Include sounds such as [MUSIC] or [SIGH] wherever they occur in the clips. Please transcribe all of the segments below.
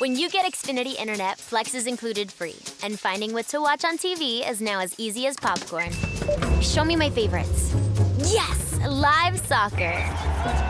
When you get Xfinity Internet, Flex is included free. And finding what to watch on TV is now as easy as popcorn. Show me my favorites. Yes, live soccer.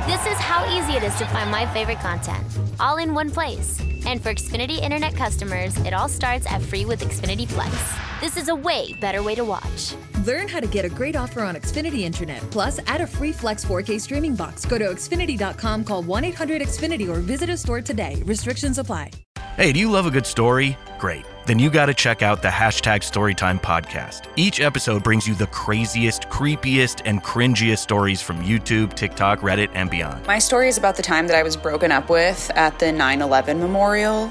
This is how easy it is to find my favorite content, all in one place. And for Xfinity Internet customers, it all starts at free with Xfinity Flex. This is a way better way to watch. Learn how to get a great offer on Xfinity Internet. Plus, add a free Flex 4K streaming box. Go to Xfinity.com, call 1 800 Xfinity, or visit a store today. Restrictions apply. Hey, do you love a good story? Great. Then you got to check out the hashtag Storytime podcast. Each episode brings you the craziest, creepiest, and cringiest stories from YouTube, TikTok, Reddit, and beyond. My story is about the time that I was broken up with at the 9 11 memorial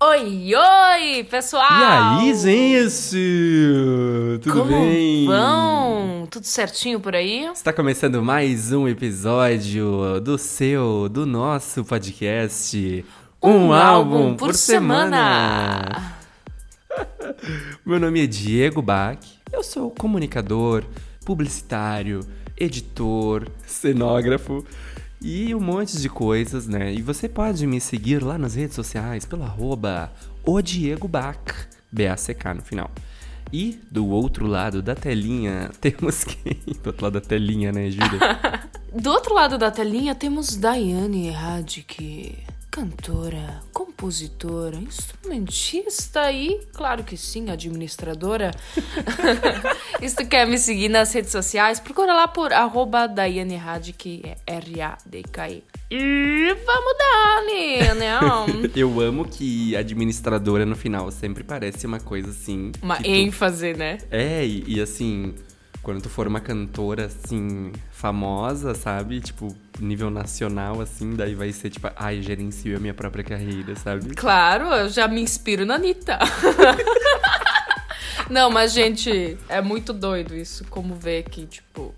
Oi, oi, pessoal! E aí, gente? Tudo Como bem? vão? Tudo certinho por aí? Está começando mais um episódio do seu, do nosso podcast. Um álbum por semana. [LAUGHS] Meu nome é Diego Bach. Eu sou comunicador, publicitário, editor, cenógrafo e um monte de coisas, né? E você pode me seguir lá nas redes sociais pelo arroba o Diego Bach, B-A-C-K no final. E do outro lado da telinha [LAUGHS] temos quem? Do outro lado da telinha, né, Júlia? [LAUGHS] Do outro lado da telinha temos Daiane Radic, cantora, compositora, instrumentista e, claro que sim, administradora. [LAUGHS] [LAUGHS] se tu quer me seguir nas redes sociais, procura lá por arroba Daiane Radic, é R-A-D-K-I. E vamos dar, né? [LAUGHS] Eu amo que administradora no final sempre parece uma coisa assim. Uma que tu- ênfase, né? É, e, e assim, quando tu for uma cantora, assim, famosa, sabe? Tipo, nível nacional, assim, daí vai ser tipo, ai, gerencio a minha própria carreira, sabe? Claro, eu já me inspiro na Anitta. [LAUGHS] Não, mas, gente, é muito doido isso. Como ver que, tipo.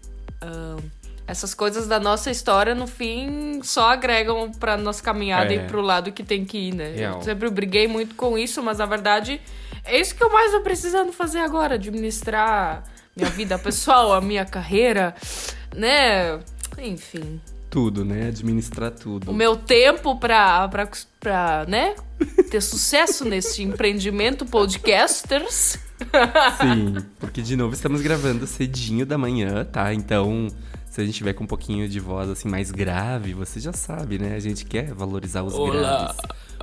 essas coisas da nossa história, no fim, só agregam pra nossa caminhada É. e pro lado que tem que ir, né? Real. Eu sempre briguei muito com isso, mas na verdade é isso que eu mais tô precisando fazer agora: administrar minha vida pessoal, a minha carreira, né? Enfim. Tudo, né? Administrar tudo. o meu tempo pra, pra, pra né, ter sucesso nesse empreendimento podcasters. Sim, porque de novo estamos gravando cedinho da manhã, tá? Então, se a gente tiver com um pouquinho de voz assim mais grave, você já sabe, né? A gente quer valorizar os graves.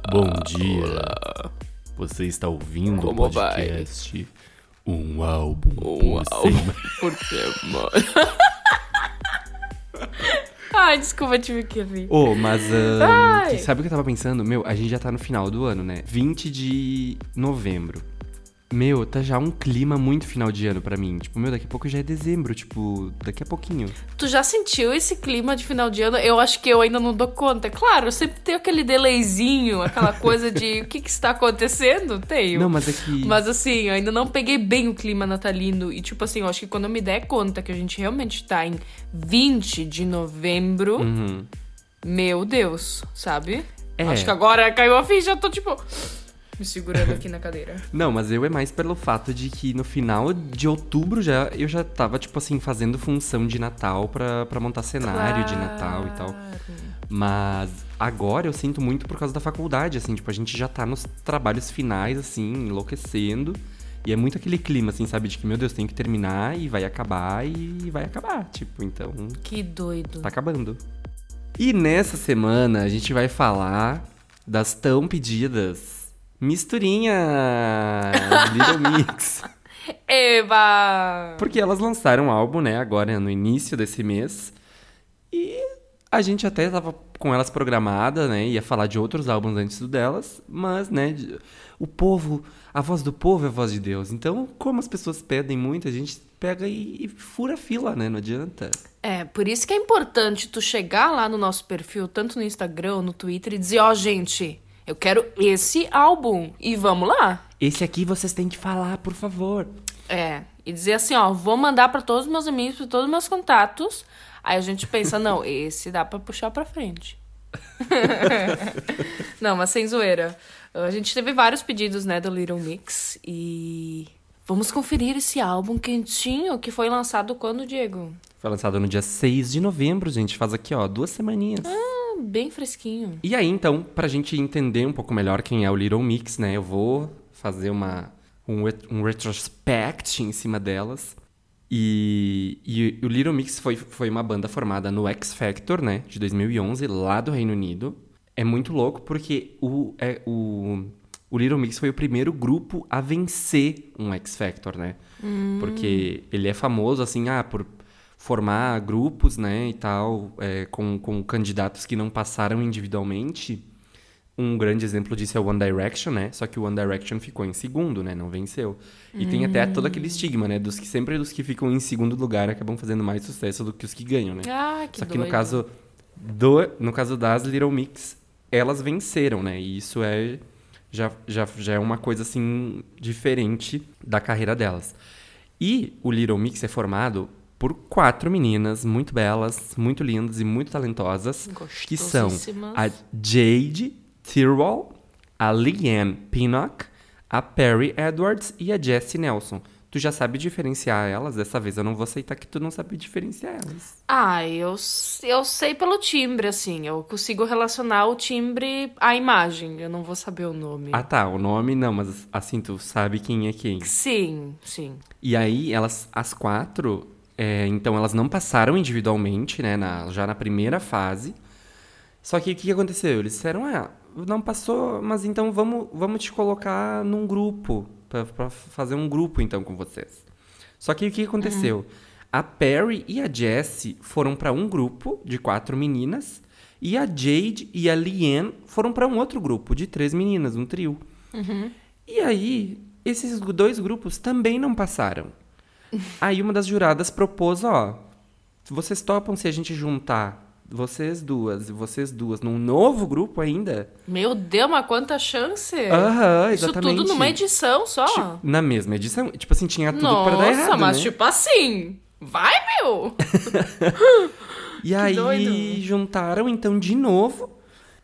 Bom dia. Você está ouvindo Como o podcast Um álbum por álbum. semana. [LAUGHS] Por semana. [LAUGHS] Ai, desculpa, tive que rir. Ô, mas ahn, Ai. que- sabe o que eu tava pensando? Meu, a gente já tá no final do ano, né? 20 de novembro. Meu, tá já um clima muito final de ano pra mim. Tipo, meu, daqui a pouco já é dezembro, tipo, daqui a pouquinho. Tu já sentiu esse clima de final de ano? Eu acho que eu ainda não dou conta. Claro, sempre tem aquele delayzinho, aquela coisa de [LAUGHS] o que que está acontecendo? Tenho. Não, mas é que. Mas assim, eu ainda não peguei bem o clima natalino. E tipo assim, eu acho que quando eu me der conta que a gente realmente tá em 20 de novembro, Uhum. meu Deus, sabe? É. Acho que agora caiu a ficha, eu tô tipo. Me segurando aqui na cadeira. [LAUGHS] Não, mas eu é mais pelo fato de que no final de outubro já eu já tava, tipo assim, fazendo função de Natal pra, pra montar cenário de Natal e tal. Mas agora eu sinto muito por causa da faculdade, assim, tipo, a gente já tá nos trabalhos finais, assim, enlouquecendo. E é muito aquele clima, assim, sabe? De que, meu Deus, tem que terminar e vai acabar e vai acabar. Tipo, então, Que doido. tá acabando. E nessa semana a gente vai falar das tão pedidas misturinhas Little [LAUGHS] Mix. Eba! Porque elas lançaram um álbum, né, agora no início desse mês. E A gente até tava com elas programadas, né? Ia falar de outros álbuns antes do delas, mas, né? O povo, a voz do povo é a voz de Deus. Então, como as pessoas pedem muito, a gente pega e, e fura a fila, né? Não adianta. É, por isso que é importante tu chegar lá no nosso perfil, tanto no Instagram, no Twitter, e dizer, ó, oh, gente, eu quero esse álbum. E vamos lá. Esse aqui vocês têm que falar, por favor. É, e dizer assim, ó, vou mandar para todos os meus amigos, para todos os meus contatos. Aí a gente pensa, não, [LAUGHS] esse dá para puxar para frente. [LAUGHS] não, mas sem zoeira. A gente teve vários pedidos, né, do Little Mix e vamos conferir esse álbum quentinho que foi lançado quando, Diego? Foi lançado no dia 6 de novembro, gente. Faz aqui, ó, duas semaninhas. Ah, bem fresquinho. E aí, então, pra gente entender um pouco melhor quem é o Little Mix, né, eu vou fazer uma um, um retrospect em cima delas. E, e, o Little Mix foi, foi uma banda formada no X Factor, né, de 2011, lá do Reino Unido. É muito louco porque o, é, o, o Little Mix foi o primeiro grupo a vencer um X Factor, né? Hum. Porque ele é famoso, assim, ah, por formar grupos, né, e tal, é, com, com candidatos que não passaram individualmente. Um grande exemplo disso é o One Direction, né? Só que o One Direction ficou em segundo, né? Não venceu. E tem até todo aquele estigma, né? Dos que sempre os que ficam em segundo lugar acabam fazendo mais sucesso do que os que ganham, né? Ah, que Só que doido. no caso do, no caso das Little Mix, elas venceram, né? E isso é já, já, já é uma coisa assim diferente da carreira delas. E o Little Mix é formado por quatro meninas muito belas, muito lindas e muito talentosas, que são a Jade Thirlwall, a Leanne Pinnock, a Perry Edwards e a Jessie Nelson. Tu já sabe diferenciar elas? Dessa vez eu não vou aceitar que tu não sabe diferenciar elas. Ah, eu, eu sei pelo timbre, assim. Eu consigo relacionar o timbre à imagem. Eu não vou saber o nome. Ah, tá. O nome não, mas assim, tu sabe quem é quem. Sim, sim. E aí, elas, as quatro, é, então elas não passaram individualmente, né? Na, já na primeira fase. Só que o que aconteceu? Eles disseram, ah, não passou, mas então vamos, vamos te colocar num grupo, para fazer um grupo então com vocês. Só que o que aconteceu? Uhum. A Perry e a Jessie foram para um grupo de quatro meninas e a Jade e a Liane foram para um outro grupo de três meninas, um trio. Uhum. E aí, esses dois grupos também não passaram. Aí uma das juradas propôs, ó, vocês topam se a gente juntar vocês duas e vocês duas num novo grupo ainda. Meu Deus, mas quanta chance! Aham, exatamente. Isso tudo numa edição só? Tipo, na mesma edição. Tipo assim, tinha tudo Nossa, pra dar errado, mas né? tipo assim, vai, meu! [LAUGHS] e aí, doido. juntaram então de novo.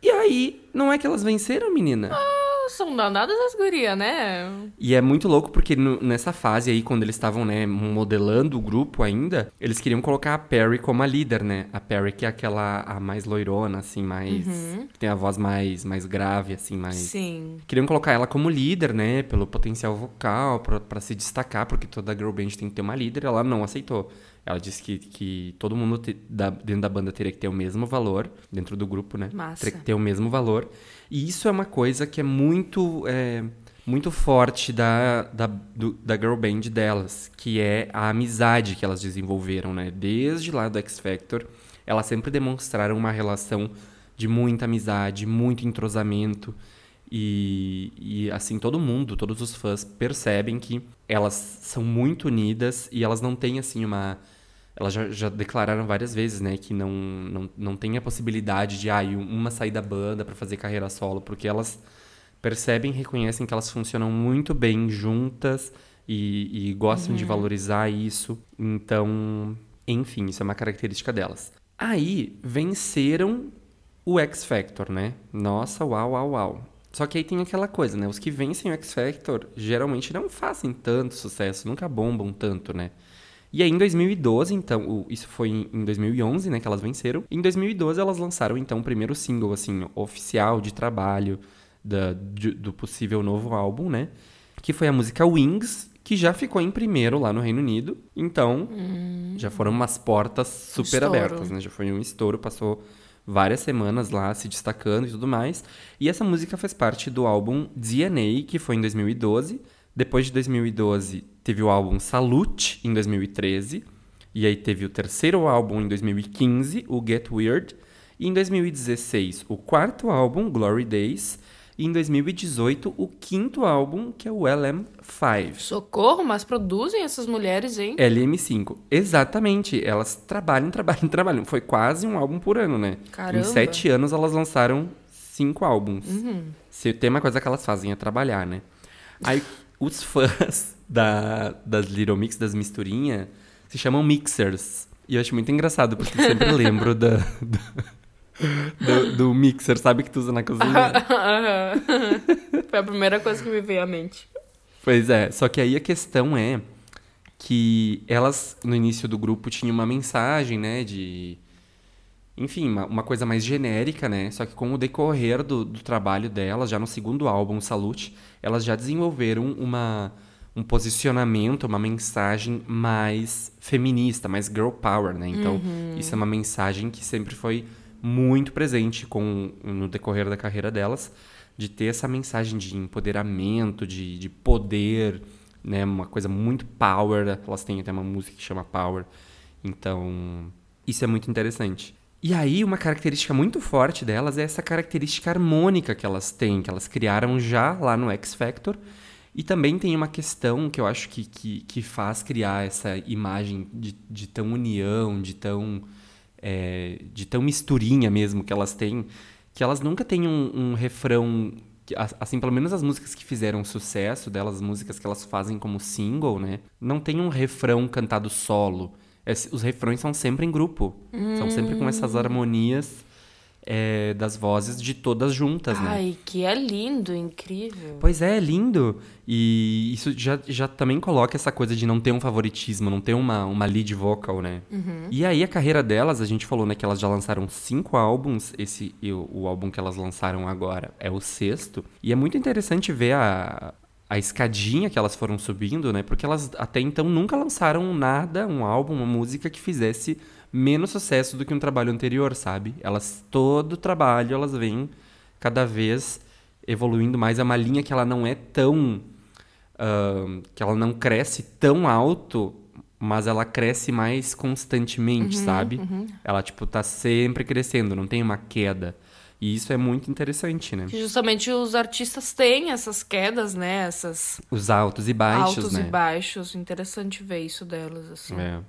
E aí, não é que elas venceram, menina? Ah são danadas as gurias, né? E é muito louco porque no, nessa fase aí, quando eles estavam, né, modelando o grupo ainda, eles queriam colocar a Perry como a líder, né? A Perry que é aquela a mais loirona, assim, mais... Uhum. Que tem a voz mais, mais grave, assim, mais... Sim. Queriam colocar ela como líder, né? Pelo potencial vocal, para se destacar, porque toda girl band tem que ter uma líder. Ela não aceitou. Ela disse que, que todo mundo te, da, dentro da banda teria que ter o mesmo valor, dentro do grupo, né? Massa. Teria que ter o mesmo valor. E isso é uma coisa que é muito, é, muito forte da, da, do, da girl band delas, que é a amizade que elas desenvolveram, né? Desde lá do X Factor, elas sempre demonstraram uma relação de muita amizade, muito entrosamento. E, e, assim, todo mundo, todos os fãs percebem que elas são muito unidas e elas não têm, assim, uma elas já, já, declararam várias vezes, né, que não, não, não tem a possibilidade de ah, uma sair da banda para fazer carreira solo, porque elas percebem, reconhecem que elas funcionam muito bem juntas e, e gostam uhum. de valorizar isso. Então, enfim, isso é uma característica delas. Aí venceram o X Factor, né? Nossa, uau, uau, uau. Só que aí tem aquela coisa, né? Os que vencem o X Factor geralmente não fazem tanto sucesso, nunca bombam tanto, né? E aí, em 2012, então, isso foi em 2011, né, que elas venceram. Em 2012, elas lançaram, então, o primeiro single, assim, oficial de trabalho da, de, do possível novo álbum, né? Que foi a música Wings, que já ficou em primeiro lá no Reino Unido. Então, hum. já foram umas portas super estouro. abertas, né? Já foi um estouro, passou várias semanas lá se destacando e tudo mais. E essa música faz parte do álbum DNA, que foi em 2012. Depois de 2012, teve o álbum Salute, em 2013. E aí teve o terceiro álbum em 2015, o Get Weird. E em 2016, o quarto álbum, Glory Days. E em 2018, o quinto álbum, que é o LM5. Socorro, mas produzem essas mulheres, hein? LM5. Exatamente. Elas trabalham, trabalham, [LAUGHS] trabalham. Foi quase um álbum por ano, né? Caramba. Em sete anos, elas lançaram cinco álbuns. Se tem uma coisa que elas fazem é trabalhar, né? Aí, os fãs da, das Little Mix, das misturinhas, se chamam mixers. E eu acho muito engraçado, porque eu sempre [LAUGHS] lembro da, da- do, do mixer, sabe, que tu usa na cozinha? Foi a primeira coisa que me veio à mente. Pois é, só que aí a questão é que elas, no início do grupo, tinham uma mensagem, né, de... Enfim, uma, uma coisa mais genérica, né? Só que com o decorrer do, do trabalho delas, já no segundo álbum, Salute, elas já desenvolveram uma, um posicionamento, uma mensagem mais feminista, mais girl power, né? Então, isso é uma mensagem que sempre foi muito presente com, no decorrer da carreira delas, de ter essa mensagem de empoderamento, de, de poder, né? Uma coisa muito power. Elas têm até uma música que chama Power. Então, isso é muito interessante. E aí, uma característica muito forte delas é essa característica harmônica que elas têm, que elas criaram já lá no X Factor. E também tem uma questão que eu acho que, que, que faz criar essa imagem de, de tão união, de tão, é, de tão misturinha mesmo que elas têm, que elas nunca têm um, um refrão. Assim, pelo menos as músicas que fizeram sucesso delas, as músicas que elas fazem como single, né? Não tem um refrão cantado solo. Esse- os refrões são sempre em grupo. São sempre com essas harmonias é, das vozes de todas juntas, né? Ai, que é lindo, incrível. Pois é, é lindo. E isso já, já também coloca essa coisa de não ter um favoritismo, não ter uma, uma lead vocal, né? E aí a carreira delas, a gente falou, né, que elas já lançaram cinco álbuns. Esse, o, o álbum que elas lançaram agora é o sexto. E é muito interessante ver a, a escadinha que elas foram subindo, né? Porque elas até então nunca lançaram nada, um álbum, uma música que fizesse menos sucesso do que um trabalho anterior, sabe? Elas, todo trabalho, elas vêm cada vez evoluindo mais. É uma linha que ela não é tão. ahn, que ela não cresce tão alto, mas ela cresce mais constantemente, sabe? Ela, tipo, tá sempre crescendo, não tem uma queda. E isso é muito interessante, né? Que justamente os artistas têm essas quedas, né? Essas Os altos e baixos, altos né? e baixos. Interessante ver isso delas, assim. É.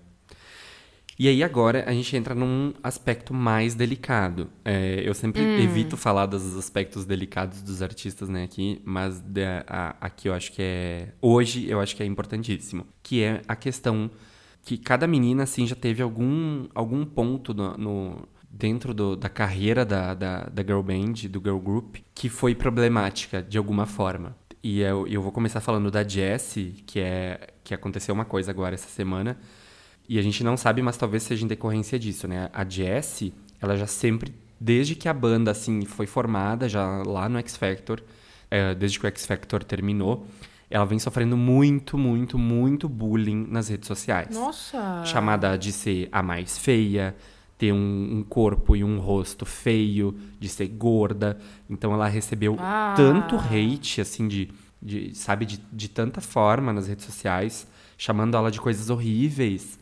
E aí agora a gente entra num aspecto mais delicado. É, eu sempre evito falar dos aspectos delicados dos artistas, né, aqui, mas da- a- aqui eu acho que é hoje eu acho que é importantíssimo, que é a questão que cada menina assim já teve algum algum ponto no, no- dentro do- da carreira da, da, da girl band, do girl group, que foi problemática de alguma forma. E eu, eu vou começar falando da Jessie, que é que aconteceu uma coisa agora essa semana. E a gente não sabe, mas talvez seja em decorrência disso, né? A Jessie, ela já sempre, desde que a banda, assim, foi formada, já lá no X Factor, é, desde que o X Factor terminou, ela vem sofrendo muito, muito, muito bullying nas redes sociais. Nossa! Chamada de ser a mais feia, ter um, um corpo e um rosto feio, de ser gorda. Então ela recebeu Ah. tanto hate, assim, de, de sabe, de, de tanta forma nas redes sociais, chamando ela de coisas horríveis,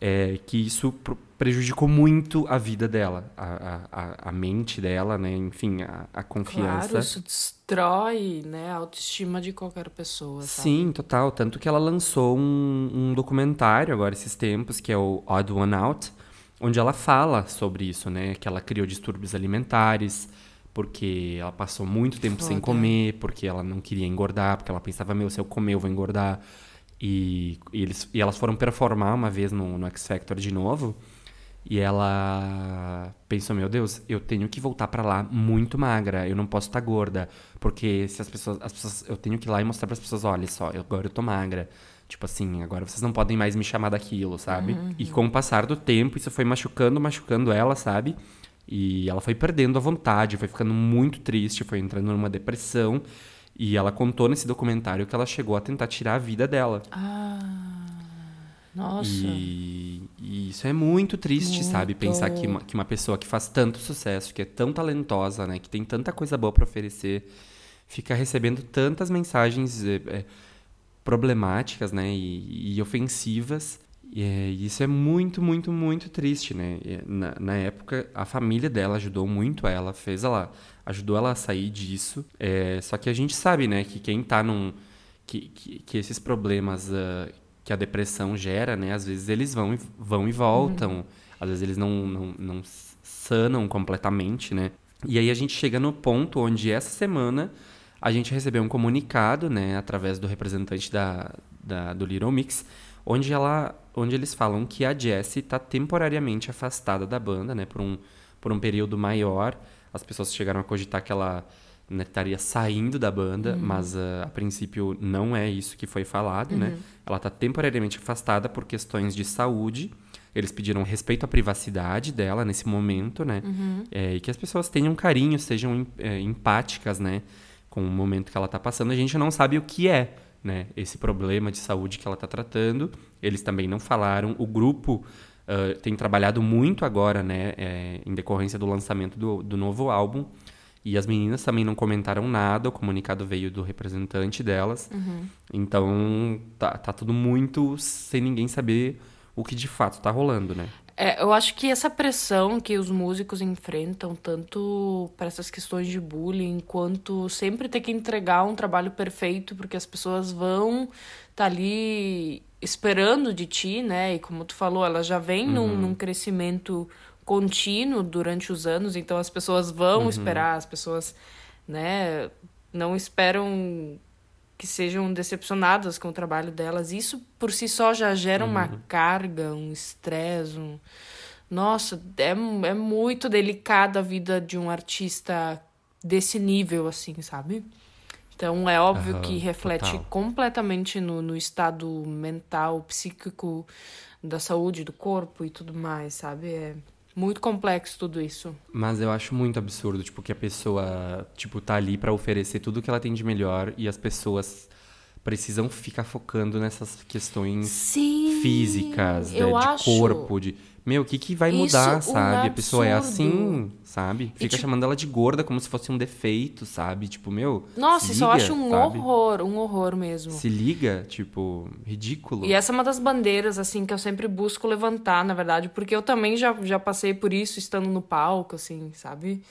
é, que isso prejudicou muito a vida dela, a, a, a- a mente dela, né? Enfim, a, a confiança. Claro, isso destrói, né, a autoestima de qualquer pessoa, sabe? Sim, total. Tanto que ela lançou um, um documentário agora esses tempos, que é o Odd One Out, onde ela fala sobre isso, né? Que ela criou distúrbios alimentares, porque ela passou muito tempo sem Foda. comer, porque ela não queria engordar, porque ela pensava, meu, se eu comer eu vou engordar. E, e eles, e elas foram performar uma vez no, no X Factor de novo. E ela pensou, meu Deus, eu tenho que voltar pra lá muito magra, eu não posso estar gorda, porque se as pessoas, as pessoas, eu tenho que ir lá e mostrar para as pessoas, olha só, eu- agora eu tô magra. Tipo assim, agora vocês não podem mais me chamar daquilo, sabe? E com o passar do tempo, isso foi machucando, machucando ela, sabe? E ela foi perdendo a vontade, foi ficando muito triste, foi entrando numa depressão. E ela contou nesse documentário que ela chegou a tentar tirar a vida dela. Nossa. E, e isso é muito triste, sabe? Muito. Pensar que uma, que uma pessoa que faz tanto sucesso, que é tão talentosa, né? Que tem tanta coisa boa pra oferecer, fica recebendo tantas mensagens é, é, problemáticas, né? E, e ofensivas. E é, isso é muito, muito, muito triste, né? Na, na, época, a família dela ajudou muito ela, fez ela, ajudou ela a sair disso. É, só que a gente sabe, né, que quem tá num. que, que, que esses problemas uh, que a depressão gera, né, às vezes eles vão e, vão e voltam, uhum. às vezes eles não, não, não sanam completamente, né? E aí a gente chega no ponto onde essa semana a gente recebeu um comunicado, né, através do representante da, da do Little Mix, onde, ela, onde eles falam que a Jessie está temporariamente afastada da banda, né, por um, por um período maior. As pessoas chegaram a cogitar que ela né, estaria saindo da banda, uhum. mas uh, a princípio não é isso que foi falado, né? uhum. né? Ela está temporariamente afastada por questões de saúde. Eles pediram respeito à privacidade dela nesse momento, né? Uhum. É, e que as pessoas tenham carinho, sejam é, empáticas, né? Com o momento que ela está passando. A gente não sabe o que é, né, esse problema de saúde que ela está tratando. Eles também não falaram. O grupo uh, tem trabalhado muito agora, né, é, em decorrência do lançamento do, do novo álbum. E as meninas também não comentaram nada, o comunicado veio do representante delas. Uhum. Então, tá, tá tudo muito sem ninguém saber o que de fato tá rolando, né? É, eu acho que essa pressão que os músicos enfrentam, tanto para essas questões de bullying, quanto sempre ter que entregar um trabalho perfeito, porque as pessoas vão estar tá ali esperando de ti, né? E como tu falou, ela já vem uhum. num, num, crescimento contínuo durante os anos, então as pessoas vão uhum. esperar, as pessoas, né, não esperam que sejam decepcionadas com o trabalho delas. Isso por si só já gera uhum. uma carga, um estresse, um... Nossa, é, é muito delicada a vida de um artista desse nível, assim, sabe? Então é óbvio uhum, que reflete total. completamente no, no estado mental, psíquico da saúde do corpo e tudo mais, sabe? É muito complexo tudo isso. Mas eu acho muito absurdo, tipo, que a pessoa, tipo, tá ali para oferecer tudo que ela tem de melhor e as pessoas precisam ficar focando nessas questões Sim, físicas, né, de acho... corpo, de meu, o que, que vai mudar, Isso, sabe? Um a pessoa é assim, sabe? Fica tipo... chamando ela de gorda como se fosse um defeito, sabe? Tipo, meu. Nossa, isso liga, eu acho um sabe? horror, um horror mesmo. Se liga, tipo, ridículo. E essa é uma das bandeiras, assim, que eu sempre busco levantar, na verdade, porque eu também já, já passei por isso estando no palco, assim, sabe?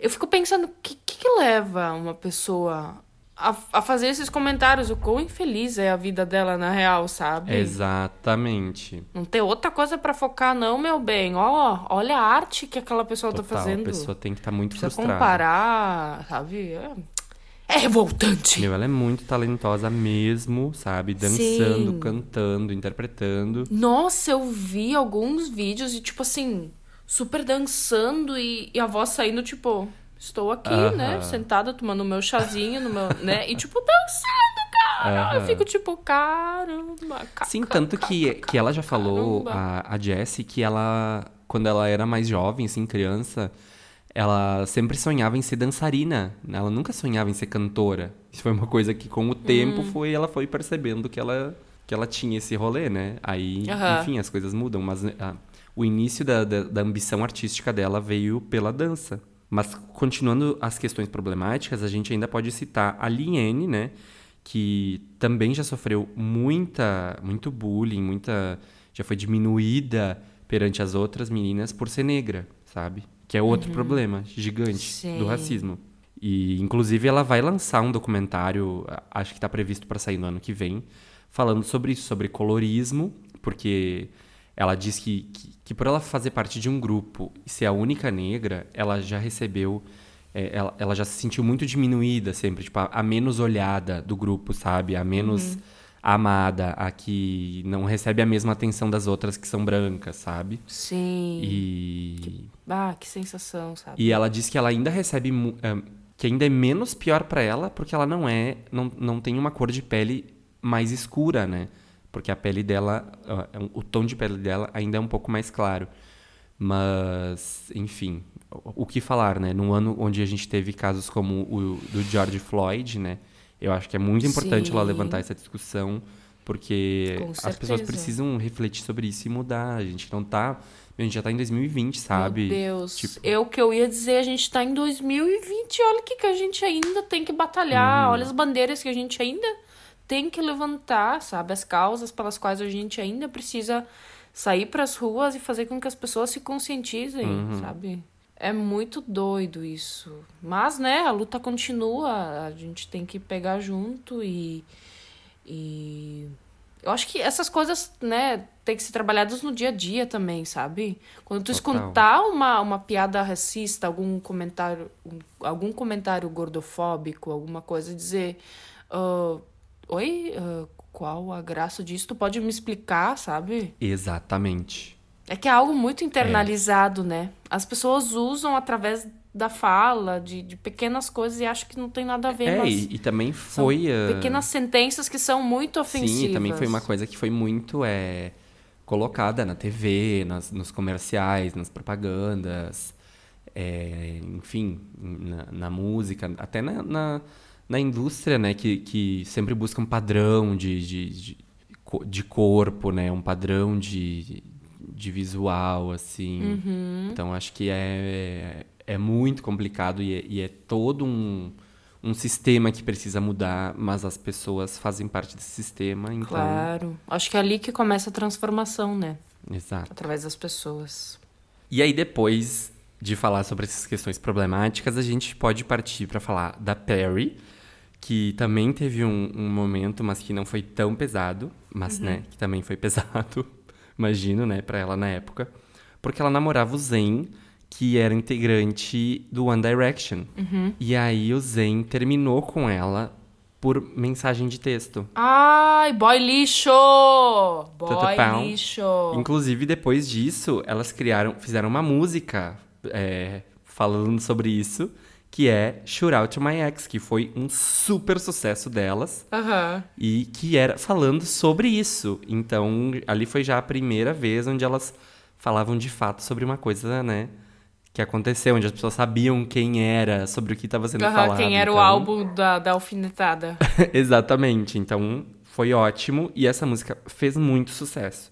Eu fico pensando, o que, que, que leva uma pessoa a, a, fazer esses comentários, o quão infeliz é a vida dela na real, sabe? Exatamente. Não tem outra coisa para focar, não, meu bem. Ó, olha a arte que aquela pessoa tá Total, tá fazendo. A pessoa tem que estar tá muito Precisa frustrada. comparar, sabe? É, é revoltante. Meu, ela é muito talentosa mesmo, sabe? Dançando, Sim. cantando, interpretando. Nossa, eu vi alguns vídeos e, tipo assim, super dançando e, e a voz saindo, tipo. Estou aqui, uh -huh. né? Sentada, tomando meu chazinho, no meu, né? E, tipo, dançando, cara. Uh -huh. Eu fico, tipo, caramba. Sim, tanto que, que ela já falou, a, a Jessie, que ela, quando ela era mais jovem, assim, criança, ela sempre sonhava em ser dançarina. Ela nunca sonhava em ser cantora. Isso foi uma coisa que, com o tempo, hum. foi ela foi percebendo que ela, que ela tinha esse rolê, né? Aí, enfim, as coisas mudam. Mas ah, o início da, da, da ambição artística dela veio pela dança. Mas continuando as questões problemáticas, a gente ainda pode citar a Liene, né? Que também já sofreu muita, muito bullying, muita, já foi diminuída perante as outras meninas por ser negra, sabe? Que é outro uhum. problema gigante do racismo. E, inclusive, ela vai lançar um documentário, acho que está previsto para sair no ano que vem, falando sobre isso, sobre colorismo, porque ela diz que, que, que, por ela fazer parte de um grupo e ser a única negra, ela já recebeu. É, ela, ela, já se sentiu muito diminuída sempre, tipo, a, a menos olhada do grupo, sabe? A menos uhum. amada, a que não recebe a mesma atenção das outras que são brancas, sabe? Sim. E. Que, ah, que sensação, sabe? E ela diz que ela ainda recebe. É, que ainda é menos pior para ela, porque ela não é. Não, não tem uma cor de pele mais escura, né? Porque a pele dela, é o tom de pele dela ainda é um pouco mais claro. Mas, enfim, o que falar, né? Num ano onde a gente teve casos como o do George Floyd, né? Eu acho que é muito importante Sim. ela levantar essa discussão, porque as pessoas precisam refletir sobre isso e mudar. A gente não tá. A gente já tá em 2020, sabe? Meu Deus. Tipo... Eu que eu ia dizer, a gente tá em 2020. Olha o que, que a gente ainda tem que batalhar. Uhum. Olha as bandeiras que a gente ainda tem que levantar, sabe, as causas pelas quais a gente ainda precisa sair para as ruas e fazer com que as pessoas se conscientizem, Uhum. sabe? É muito doido isso. Mas, né, a luta continua, a gente tem que pegar junto e. E. Eu acho que essas coisas, né, tem que ser trabalhadas no dia a dia também, sabe? Quando tu Total. escutar uma, uma piada racista, algum comentário, um- algum comentário gordofóbico, alguma coisa, dizer. ah, Oi, ah, qual a graça disso? Tu pode me explicar, sabe? Exatamente. É que é algo muito internalizado, né? As pessoas usam através da fala, de, de pequenas coisas, e acham que não tem nada a ver, É, e, e também foi. ah, pequenas sentenças que são muito ofensivas. Sim, e também foi uma coisa que foi muito é, colocada na TV, nas, nos comerciais, nas propagandas, é, enfim, na, na música, até na, na, na indústria, né, que, que sempre busca um padrão de, de, de, de corpo, né, um padrão de, de visual, assim. Uhum. Então, acho que é, é muito complicado e é, e é todo um, um sistema que precisa mudar, mas as pessoas fazem parte desse sistema, então... Claro. Acho que é ali que começa a transformação, né? Exato. Através das pessoas. E aí, depois de falar sobre essas questões problemáticas, a gente pode partir para falar da Perry, que também teve um, um momento, mas que não foi tão pesado, mas, né, que também foi [LAUGHS] pesado, imagino, né, para ela na época, porque ela namorava o Zayn, que era integrante do One Direction. E aí o Zayn terminou com ela por mensagem de texto. Ai, boy lixo! Boy Tutupão. lixo! Inclusive, depois disso, elas criaram, fizeram uma música é, falando sobre isso, que é Shoot Out to My Ex, que foi um super sucesso delas Aham. e que era falando sobre isso. Então, ali foi já a primeira vez onde elas falavam de fato sobre uma coisa, né? Que aconteceu, onde as pessoas sabiam quem era, sobre o que estava sendo Aham, falado. quem era o Então, álbum da, da alfinetada. [LAUGHS] Exatamente. Então, foi ótimo e essa música fez muito sucesso.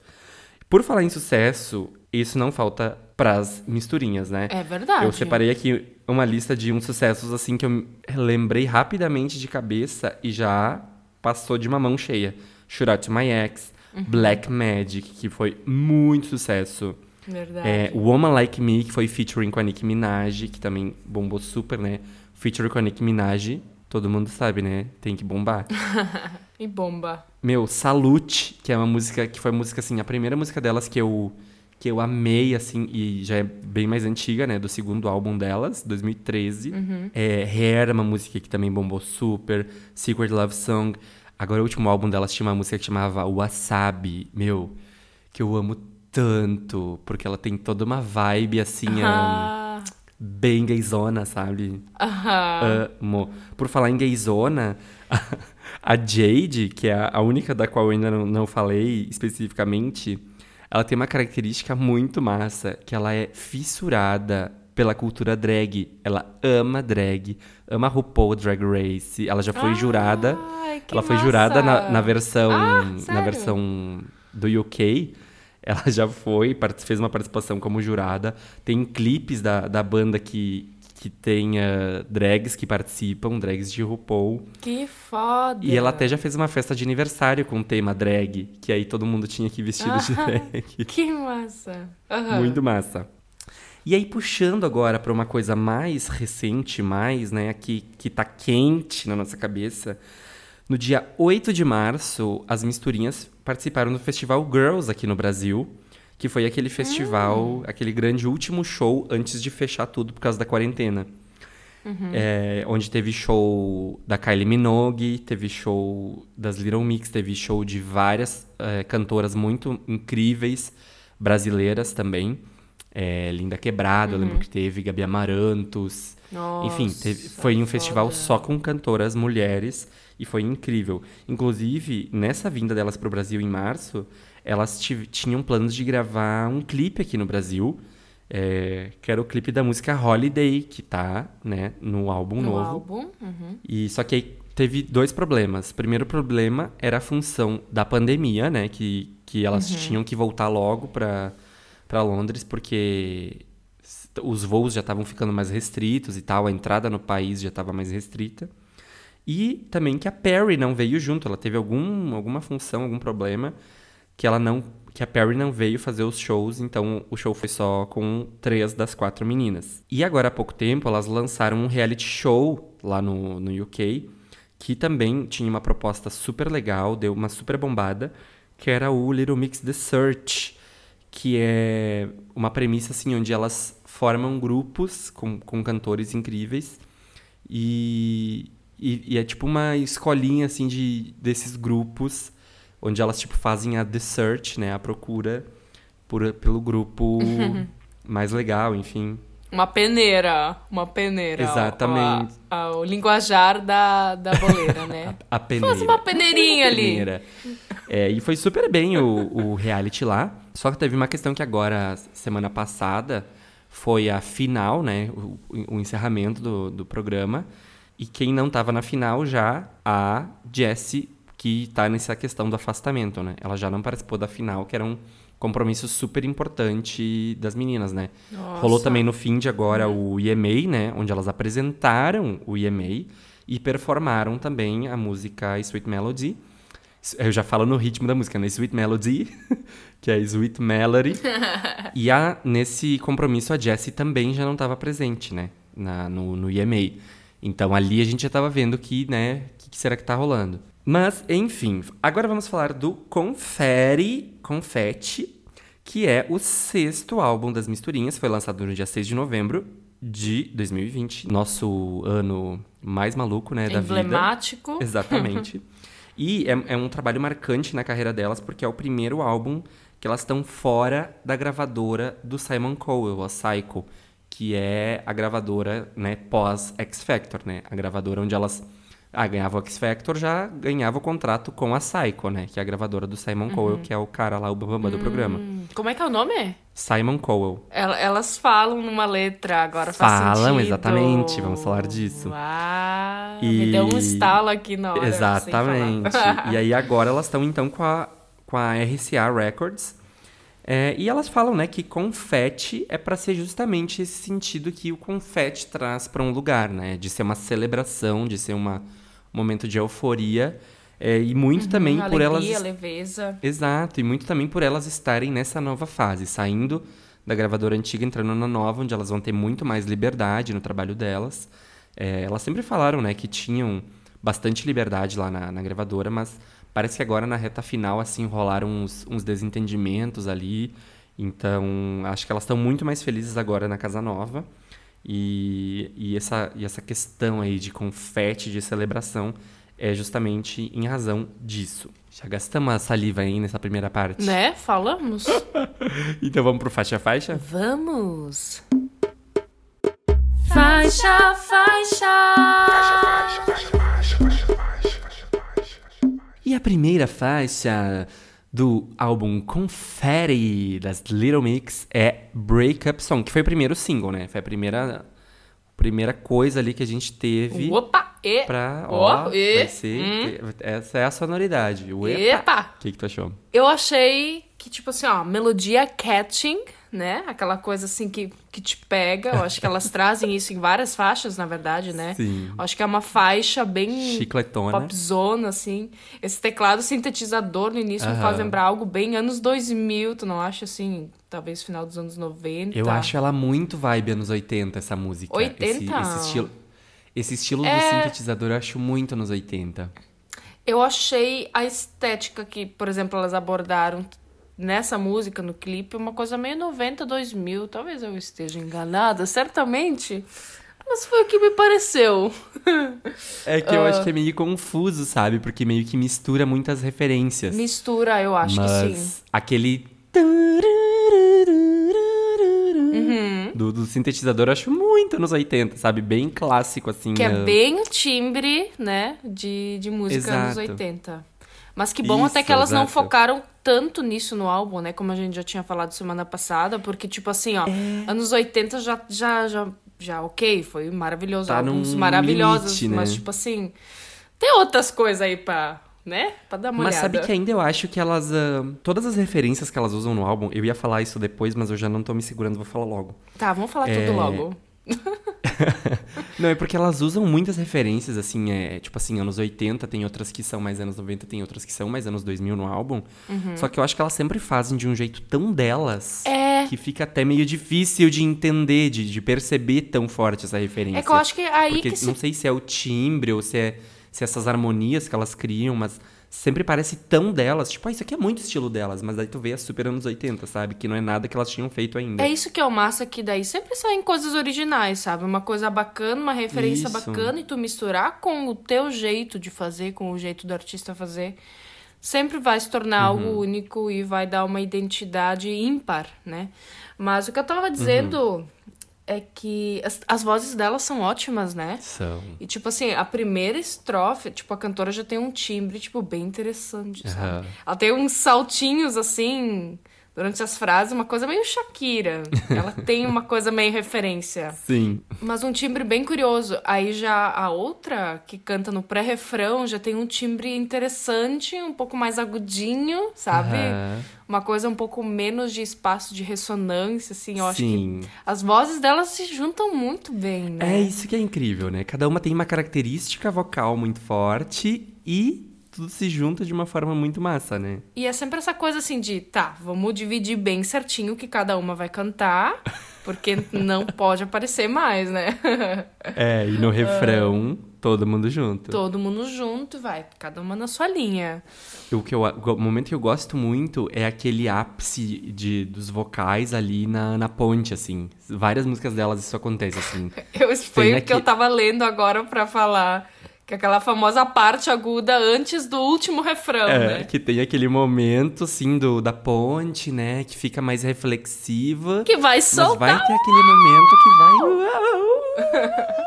Por falar em sucesso, isso não falta pras misturinhas, né? É verdade. Eu separei aqui uma lista de uns sucessos assim que eu lembrei rapidamente de cabeça e já passou de uma mão cheia. Shoot Out to My Ex, Uhum. Black Magic, que foi muito sucesso. Verdade. É, Woman Like Me, que foi featuring com a Nicki Minaj, que também bombou super, né? Featuring com a Nicki Minaj, todo mundo sabe, né? Tem que bombar. [LAUGHS] E bomba. Meu, Salute, que é uma música que foi música assim, a primeira música delas que eu que eu amei assim e já é bem mais antiga, né, do segundo álbum delas, 2013. É, Hair, é uma música que também bombou super, Secret Love Song. Agora o último álbum delas tinha uma música que chamava Wasabi, meu, que eu amo tanto, porque ela tem toda uma vibe assim, um, Ah, bem gayzona, sabe? aham. Amo. Por falar em gayzona, [LAUGHS] a Jade, que é a- a única da qual eu ainda não, não falei especificamente, ela tem uma característica muito massa, que ela é fissurada pela cultura drag. Ela ama drag, ama RuPaul Drag Race. Ela já foi jurada. Ai, que Ela foi massa. jurada na, na versão Ah, na versão do UK. Ela já foi, fez uma participação como jurada. Tem clipes da, da banda que, que tem ah, drags que participam, drags de RuPaul. Que foda. E ela até já fez uma festa de aniversário com o tema drag, que aí todo mundo tinha que ir vestido de [LAUGHS] drag. Que massa. Aham. Muito massa. E aí, puxando agora para uma coisa mais recente, mais, né, que, que tá quente na nossa cabeça. No dia 8 de março, as misturinhas participaram do Festival Girls aqui no Brasil, que foi aquele festival, aquele grande último show antes de fechar tudo por causa da quarentena. É, onde teve show da Kylie Minogue, teve show das Little Mix, teve show de várias é, cantoras muito incríveis, brasileiras também. É, Linda Quebrada, eu lembro que teve, Gabi Amarantos. Enfim, teve- Nossa, foi um festival foda. só com cantoras mulheres e foi incrível. Inclusive, nessa vinda delas para o Brasil em março, elas tinham planos de gravar um clipe aqui no Brasil, é, que era o clipe da música Holiday, que tá né, no álbum No novo. álbum. Uhum. E só que aí teve dois problemas. Primeiro problema era a função da pandemia, né? Que, que elas tinham que voltar logo para Londres, porque os voos já estavam ficando mais restritos e tal, a entrada no país já estava mais restrita. E também que a Perry não veio junto, ela teve algum, alguma função, algum problema, que ela não que a Perry não veio fazer os shows, então o show foi só com três das quatro meninas. E agora há pouco tempo elas lançaram um reality show lá no, no UK, que também tinha uma proposta super legal, deu uma super bombada, que era o Little Mix The Search, que é uma premissa assim onde elas formam grupos com, com cantores incríveis. E, e, e é tipo uma escolinha assim de desses grupos onde elas tipo fazem a the search, né, a procura por, pelo grupo mais legal, enfim. Uma peneira, uma peneira. Exatamente. O, a, a, o linguajar da, da boleira, né? [LAUGHS] a, a peneira. Faz uma peneirinha ali. Peneira. É, e foi super bem o, o reality lá. Só que teve uma questão que agora, semana passada, foi a final, né? O, o encerramento do, do programa. E quem não estava na final já, a Jessie que tá nessa questão do afastamento, né? Ela já não participou da final, que era um compromisso super importante das meninas, né? Nossa. Rolou também no fim de agora uhum. o EMA, né? Onde elas apresentaram o EMA e performaram também a música Sweet Melody. Eu já falo no ritmo da música, né? Sweet Melody, [LAUGHS] que é Sweet Melody. [LAUGHS] e a, nesse compromisso a Jessie também já não estava presente, né? Na, no, no EMA. Então ali a gente já estava vendo que, né? O que, que será que tá rolando? Mas, enfim, agora vamos falar do Confere, Confete, que é o sexto álbum das Misturinhas, foi lançado no dia 6 de novembro de 2020, nosso ano mais maluco, né, da vida. Emblemático. [LAUGHS] Exatamente. e é, é um trabalho marcante na carreira delas, porque é o primeiro álbum que elas estão fora da gravadora do Simon Cowell, a Psycho, que é a gravadora, né, pós X Factor, né, a gravadora onde elas ah, ganhava o X Factor, já ganhava o contrato com a Psycho, né? Que é a gravadora do Simon uhum. Cowell, que é o cara lá, o do programa. Hum, como é que é o nome? Simon Cowell. Elas falam numa letra, agora faz Falam, exatamente. Vamos falar disso. Uau, e... Me deu um estalo aqui na hora. Exatamente. e aí agora elas estão então com a, com a RCA Records. É, e elas falam, né, que confete é para ser justamente esse sentido que o confete traz para um lugar, né, de ser uma celebração, de ser uma momento de euforia. É, e muito uhum, também alegria, por elas. leveza. Exato, e muito também por elas estarem nessa nova fase, saindo da gravadora antiga, entrando na nova, onde elas vão ter muito mais liberdade no trabalho delas. É, elas sempre falaram, né, que tinham bastante liberdade lá na, na, gravadora, mas parece que agora na reta final, assim, rolaram uns, uns desentendimentos ali. Então, acho que elas estão muito mais felizes agora na casa nova. E, e, essa, e essa questão aí de confete, de celebração, é justamente em razão disso. Já gastamos a saliva aí nessa primeira parte? Né? Falamos. [LAUGHS] então vamos pro faixa faixa? Vamos. Faixa, faixa. Faixa, faixa, faixa, faixa, faixa, faixa, faixa. E a primeira faixa do álbum Confetti das Little Mix é Breakup Song, que foi o primeiro single, né? Foi a primeira primeira coisa ali que a gente teve. Opa! E, pra, ó, e, vai ser, hum. essa é a sonoridade. O epa! O que, que tu achou? Eu achei que, tipo assim, ó, melodia catching, né? Aquela coisa assim que, que te pega. Eu acho que elas trazem isso em várias faixas, na verdade, né? Sim. Eu acho que é uma faixa bem chicletona, popzona, assim. Esse teclado sintetizador no início me faz lembrar algo bem anos 2000, tu não acha assim? Talvez final dos anos 90. Eu acho ela muito vibe anos 80, essa música. 80? Esse, esse estilo, esse estilo é... do sintetizador eu acho muito anos 80. Eu achei a estética que, por exemplo, elas abordaram nessa música, no clipe, uma coisa meio 90, 2000. Talvez eu esteja enganada, certamente. Mas foi o que me pareceu. É que eu uh, acho que é meio confuso, sabe? Porque meio que mistura muitas referências. Mistura, eu acho Mas que sim. Aquele. Uhum. Do, do, sintetizador, eu acho muito nos 80, sabe? Bem clássico, assim. Que é uh... bem o timbre, né? De, de música Exato. nos 80. Mas que bom Isso, até que elas exato. não focaram tanto nisso no álbum, né? Como a gente já tinha falado semana passada, porque, tipo assim, ó, é... anos 80 já, já, já, já, ok, foi maravilhoso, tá álbuns maravilhosos, limite, né? mas, tipo assim, tem outras coisas aí pra, né? Pra dar uma mas olhada. sabe que ainda eu acho que elas. Uh, todas as referências que elas usam no álbum, eu ia falar isso depois, mas eu já não tô me segurando, vou falar logo. Tá, vamos falar é... tudo logo. [LAUGHS] Não, é porque elas usam muitas referências, assim, é, tipo assim, anos 80, tem outras que são mais anos 90, tem outras que são mais anos 2000 no álbum. Só que eu acho que elas sempre fazem de um jeito tão delas É. que fica até meio difícil de entender, de, de perceber tão forte essa referência. É que eu acho que é aí Porque que se não sei se é o timbre ou se é se essas harmonias que elas criam, mas sempre parece tão delas. Tipo, ah, isso aqui é muito estilo delas, mas daí tu vê a super anos 80, sabe? Que não é nada que elas tinham feito ainda. É isso que é o massa que daí sempre saem coisas originais, sabe? Uma coisa bacana, uma referência Isso. bacana e tu misturar com o teu jeito de fazer, com o jeito do artista fazer, sempre vai se tornar Uhum. algo único e vai dar uma identidade ímpar, né? Mas o que eu tava dizendo Uhum. É que as, as vozes delas são ótimas, né? São. E, tipo assim, a primeira estrofe, tipo, a cantora já tem um timbre, tipo, bem interessante, sabe? Aham. Ela tem uns saltinhos, assim, durante as frases, uma coisa meio Shakira. [LAUGHS] Ela tem uma coisa meio referência. Sim. Mas um timbre bem curioso. Aí já a outra, que canta no pré-refrão, já tem um timbre interessante, um pouco mais agudinho, sabe? Aham. Uma coisa um pouco menos de espaço de ressonância, assim. Eu acho Sim. que as vozes delas se juntam muito bem, né? É isso que é incrível, né? Cada uma tem uma característica vocal muito forte e tudo se junta de uma forma muito massa, né? E é sempre essa coisa assim de, tá, vamos dividir bem certinho o que cada uma vai cantar, porque não [LAUGHS] pode aparecer mais, né? É, e no [LAUGHS] refrão, todo mundo junto. Todo mundo junto, vai, cada uma na sua linha. O, que eu, o momento que eu gosto muito é aquele ápice de, dos vocais ali na, na ponte, assim. Várias músicas delas isso acontece, assim. [LAUGHS] Eu, o que eu aqui- tava lendo agora pra falar. Que é aquela famosa parte aguda antes do último refrão, É, né? que tem aquele momento, assim, do, da ponte, né? Que fica mais reflexiva. Que vai Mas soltar. vai ter aquele momento que vai... [LAUGHS] [LAUGHS]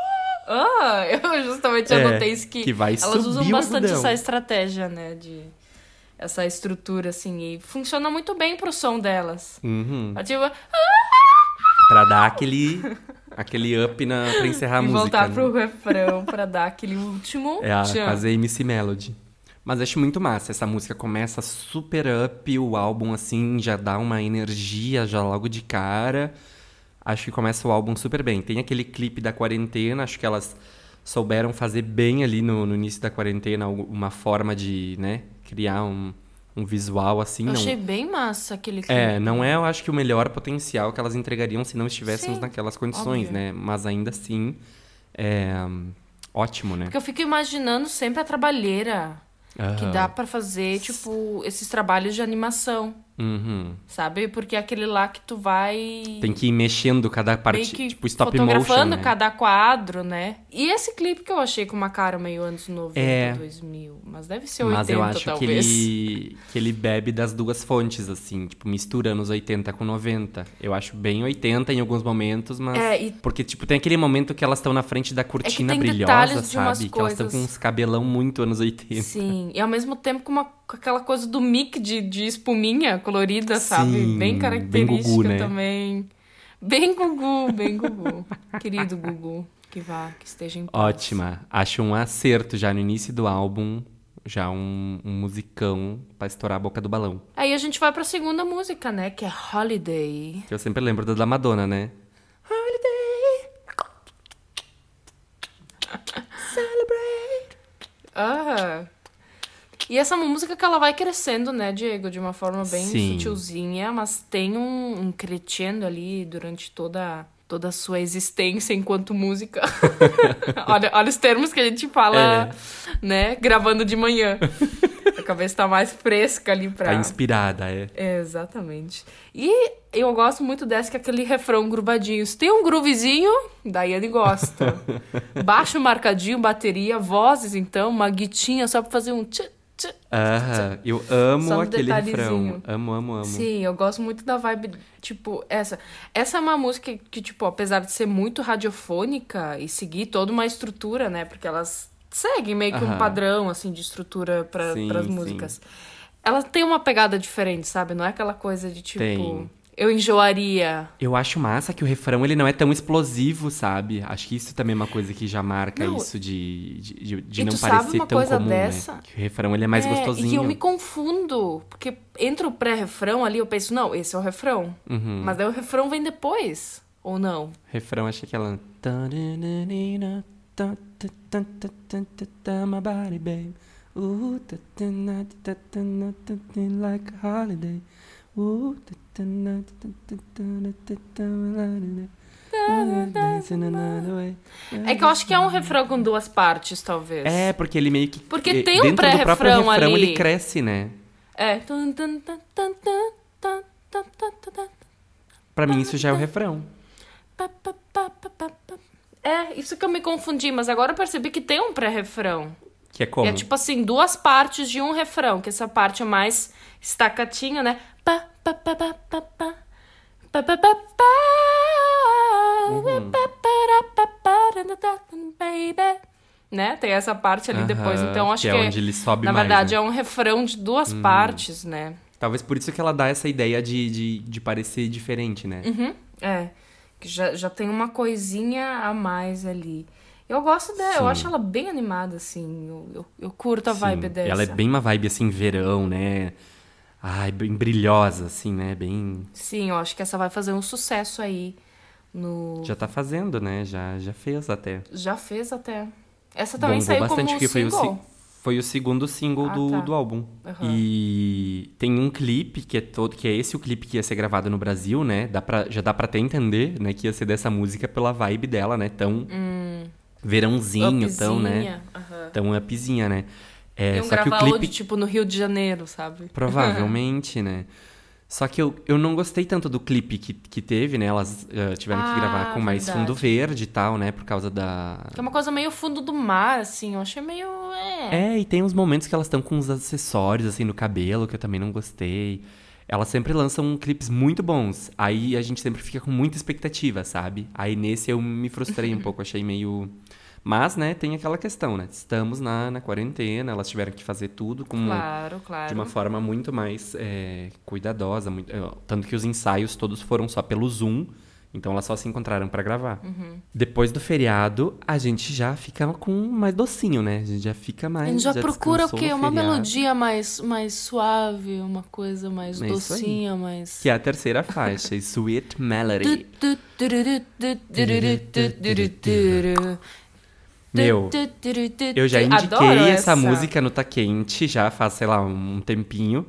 Ah, eu justamente É, anotei isso que, que vai elas usam bastante essa estratégia, né? De essa estrutura, assim, e funciona muito bem pro som delas. Uhum. A tipo, Pra dar aquele, [LAUGHS] aquele up na, pra encerrar a e música. voltar né? pro refrão pra dar aquele último É a, quase a MC Melody. Mas acho muito massa. Essa música começa super up, o álbum, assim, já dá uma energia já logo de cara. Acho que começa o álbum super bem. Tem aquele clipe da quarentena, acho que elas souberam fazer bem ali no, no início da quarentena uma forma de, né, criar um, um visual assim. Eu não, achei bem massa aquele clipe. É, não é, eu acho que o melhor potencial que elas entregariam se não estivéssemos Sim, naquelas condições, óbvio. né? Mas ainda assim, é ótimo, né? Porque eu fico imaginando sempre a trabalheira que dá pra fazer, tipo, esses trabalhos de animação, Uhum. sabe? Porque é aquele lá que tu vai Tem que ir mexendo cada parte, que tipo stop motion, fotografando né? cada quadro, né? E esse clipe que eu achei com uma cara meio anos 90, É. 2000, mas deve ser 80 Mas eu acho que talvez. ele, que ele bebe das duas fontes, assim, tipo, mistura anos 80 com 90. Eu acho bem 80 em alguns momentos, mas. É, e- Porque, tipo, tem aquele momento que elas estão na frente da cortina tem brilhosa, sabe? Que elas estão com coisas- uns cabelão muito anos 80. Sim, e ao mesmo tempo com, uma, com aquela coisa do mic de, de espuminha colorida, sabe? Sim, Bem bem característica Gugu, né? também. Bem Gugu, bem Gugu. [LAUGHS] Querido Gugu, que vá, que esteja em paz. Ótima. Acho um acerto já no início do álbum. Já um, um musicão pra estourar a boca do balão. Aí a gente vai pra segunda música, né? Que é Holiday. Que eu sempre lembro da Madonna, né? Ah. E essa é música que ela vai crescendo, né, Diego? De uma forma bem Sim. sutilzinha, mas tem um, um crescendo ali durante toda, toda a sua existência enquanto música. [LAUGHS] olha, olha os termos que a gente fala, né, gravando de manhã. a cabeça tá mais fresca ali pra... Tá inspirada, é. É, exatamente. E eu gosto muito dessa, que é aquele refrão gruvadinho. Se tem um groovezinho, Daiane gosta. [LAUGHS] Baixo marcadinho, bateria, vozes, então, uma guitinha só pra fazer um tch, Aham, eu amo um aquele detalhezinho. refrão. Amo, amo, amo. Sim, eu gosto muito da vibe, tipo, essa. Essa é uma música que, tipo, apesar de ser muito radiofônica e seguir toda uma estrutura, né? Porque elas seguem meio que um padrão, assim, de estrutura para Sim, as sim. músicas. Ela tem uma pegada diferente, sabe? Não é aquela coisa de, tipo, Tem. Eu enjoaria. Eu acho massa que o refrão ele não é tão explosivo, sabe? Acho que isso também é uma coisa que já marca Não. isso de, de, de- de não parecer tão coisa comum, dessa? né? Que o refrão ele é mais É, gostosinho. E eu me confundo, porque entra o pré-refrão ali, eu penso, não, esse é o refrão. Uhum. Mas daí o refrão vem depois, ou não? Refrão, acho que ela ta-ta-ta-ta-ta-ta, My body, babe. Ooh, ta-ta-na-ta-ta-na-ta-ta, like a holiday. Ooh, é que eu acho que é um refrão com duas partes, talvez. É, porque ele meio que. Porque é, tem um pré-refrão ali. ele cresce, né? É. Pra mim, isso já é o refrão. É, isso que eu me confundi, mas agora eu percebi que tem um pré-refrão. Que é como? É tipo assim, duas partes de um refrão, que essa parte é mais estacatinha, né? Uhum. Né? Tem essa parte ali Aham, depois. Então acho que que, é onde ele sobe na mais, verdade né? Uhum. é um refrão de duas partes, né? Talvez por isso que ela dá essa ideia de, de, de parecer diferente, né? Uhum. É. Que já, já tem uma coisinha a mais ali. Eu gosto dela, eu Sim. acho ela bem animada, assim. Eu, eu, eu curto a Sim. vibe dessa. Ela é bem uma vibe assim, verão, né? Ai, bem brilhosa, assim, né? Bem. Sim, eu acho que essa vai fazer um sucesso aí no. Já tá fazendo, né? Já, já fez até. Já fez até. Essa também Bombou saiu bastante, como porque foi o, single. se- foi o segundo single Ah, do, tá. do álbum. Aham. E tem um clipe que é todo, que é esse o clipe que ia ser gravado no Brasil, né? Dá pra, já dá pra até entender, né, que ia ser dessa música pela vibe dela, né? Tão verãozinho, tão, né? Upzinha, aham. Tão upzinha, né? É, Iam só que o gravar clipe tipo, no Rio de Janeiro, sabe? [LAUGHS] Provavelmente, né? Só que eu, eu não gostei tanto do clipe que, que teve, né? Elas eh, tiveram Ah, que gravar com mais verdade. fundo verde e tal, né? Por causa da. Que é uma coisa meio fundo do mar, assim. Eu achei meio. É. É, e tem uns momentos que elas estão com uns acessórios, assim, no cabelo, que eu também não gostei. Elas sempre lançam clipes muito bons. Aí a gente sempre fica com muita expectativa, sabe? Aí nesse eu me frustrei um [LAUGHS] pouco, achei meio. Mas, né, tem aquela questão, né? Estamos na, na quarentena, elas tiveram que fazer tudo com Claro, claro. de uma forma muito mais é, cuidadosa. muito- é, tanto que os ensaios todos foram só pelo Zoom. Então elas só se encontraram pra gravar. Uhum. Depois do feriado, a gente já fica com mais docinho, né? A gente já fica mais. A gente já, procura o quê? Uma melodia mais, mais suave, uma coisa mais É docinha, mais. Que é a terceira faixa, Sweet Melody. Meu, eu já indiquei Adoro essa música no Tá Quente já faz, sei lá, um tempinho.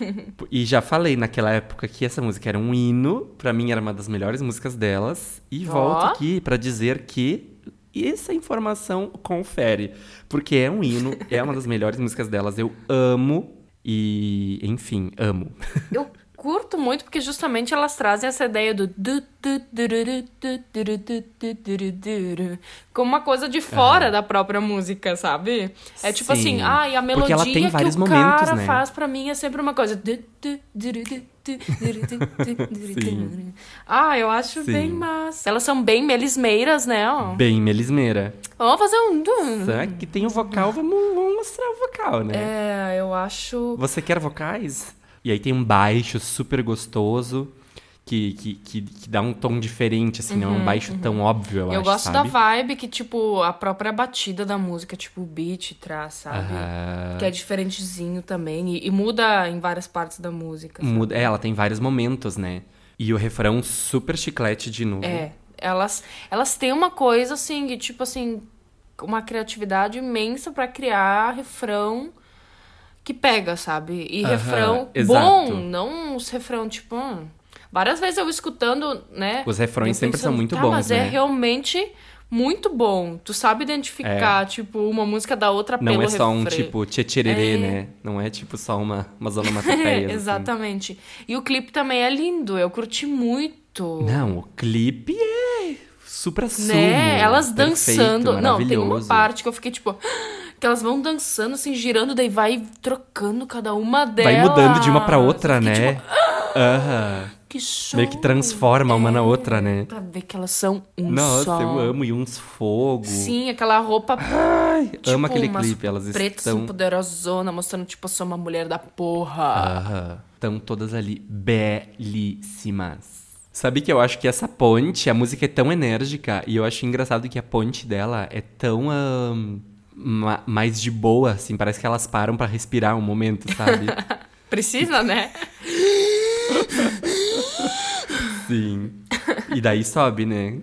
[LAUGHS] e já falei naquela época que essa música era um hino. Pra mim era uma das melhores músicas delas. E volto Ó. aqui pra dizer que essa informação confere. Porque é um hino, é uma das [LAUGHS] melhores músicas delas. Eu amo. E, enfim, amo. Eu curto muito porque justamente elas trazem essa ideia do como uma coisa de fora da própria música, sabe? É tipo Sim. assim, ah, e a melodia que o momentos, cara né? faz pra mim é sempre uma coisa. Ah, eu acho Sim. bem massa. Elas são bem melismeiras, né? ó. Bem melismeira. Vamos fazer um. Só que tem o vocal, vamos, vamos mostrar o vocal, né? É, eu acho. Você quer vocais? E aí tem um baixo super gostoso, que, que, que, que dá um tom diferente, assim, não é um baixo tão óbvio, eu, Uhum, Eu acho, gosto sabe? da vibe que, tipo, a própria batida da música, tipo, o beat traz, sabe? Aham. Que é diferentezinho também. E, e muda em várias partes da música. sabe? Muda, é, ela tem vários momentos, né? E o refrão super chiclete de novo. É. Elas, elas têm uma coisa, assim, que, tipo assim, uma criatividade imensa pra criar refrão que pega, sabe? E Aham, refrão exato. bom, não uns refrão, tipo. hum. Várias vezes eu escutando, né? Os refrões sempre são muito tá, bons, Mas é né? realmente muito bom. Tu sabe identificar, tipo, uma música da outra Não pelo é só um refrão. tipo tchê-tchê-rê, É. né? Não é tipo só uma, umas onomatopeias. [LAUGHS] assim. Exatamente. E o clipe também é lindo, eu curti muito. Não, o clipe é super sumo. né? Elas perfeito, dançando. Não, tem uma parte que eu fiquei tipo. Que elas vão dançando, assim, girando, daí vai trocando cada uma delas. Vai mudando de uma pra outra, né? tipo, Aham. que show. Meio que transforma uma na outra, né? Pra ver que elas são um Nossa, só. eu amo. E uns fogo. Sim, aquela roupa. Ai, tipo, amo aquele clipe. Elas pretas, estão... poderosona, mostrando, tipo, eu sou uma mulher da porra. Aham. Estão todas ali belíssimas. Sabe que eu acho que essa ponte, a música é tão enérgica e eu acho engraçado que a ponte dela é tão ahn, ma mais de boa, assim, parece que elas param para respirar um momento, sabe? [LAUGHS] Precisa, né? [LAUGHS] Sim. E daí sobe, né?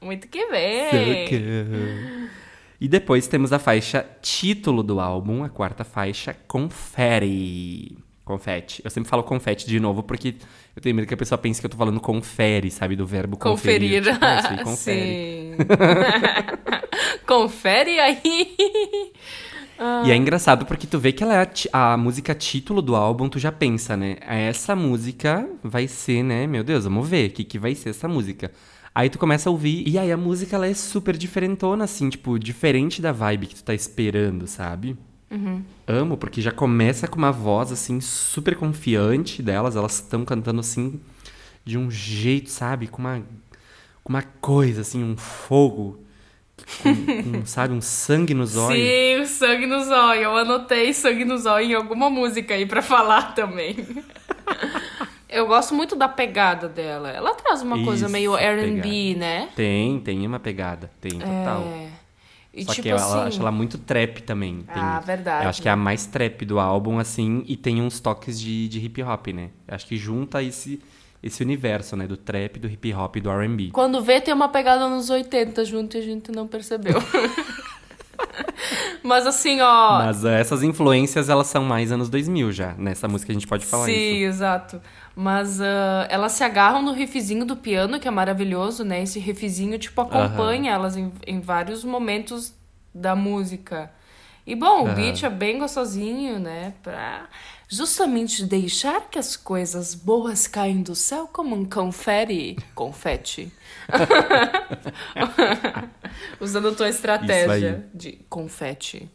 Muito que bem! E depois temos a faixa título do álbum, a quarta faixa, Confere. Confete. Eu sempre falo confete de novo porque eu tenho medo que a pessoa pense que eu tô falando confere, sabe? Do verbo conferir. Conferir. Tipo, ah, [LAUGHS] confere. Sim. [LAUGHS] Confere aí. E é engraçado porque tu vê que ela é a, a música título do álbum, tu já pensa, né? Essa música vai ser, né? Meu Deus, vamos ver o que, que vai ser essa música. Aí tu começa a ouvir, e aí a música ela é super diferentona, assim, tipo, diferente da vibe que tu tá esperando, sabe? Amo, porque já começa com uma voz, assim, super confiante delas. Elas estão cantando, assim, de um jeito, sabe? Com uma, com uma coisa, assim, um fogo. Com, com, [LAUGHS] sabe, um sangue nos olhos. Sim, o sangue no zóio. Eu anotei sangue no zóio em alguma música aí pra [LAUGHS] falar também. [LAUGHS] Eu gosto muito da pegada dela. Ela traz uma coisa Isso, meio R&B, né? Tem, tem uma pegada. Tem, total. É. E Só tipo que eu assim, acho ela muito trap também. Tem- Ah, verdade. Eu acho que é a mais trap do álbum, assim, e tem uns toques de, de hip hop, né? Eu acho que junta esse, esse universo, né? Do trap, do hip hop e do RB. quando vê tem uma pegada nos 80 junto e a gente não percebeu. [LAUGHS] Mas assim, ó, Mas essas influências, elas são mais anos 2000 já. Nessa música a gente pode falar Sim, isso. exato. Mas ah, elas se agarram no riffzinho do piano, que é maravilhoso, né? Esse riffzinho, tipo, acompanha elas em, em vários momentos da música. E, bom, o beat é bem gostosinho, né? Pra justamente deixar que as coisas boas caem do céu como um confere. Confete. [LAUGHS] [LAUGHS] Usando tua estratégia de confete.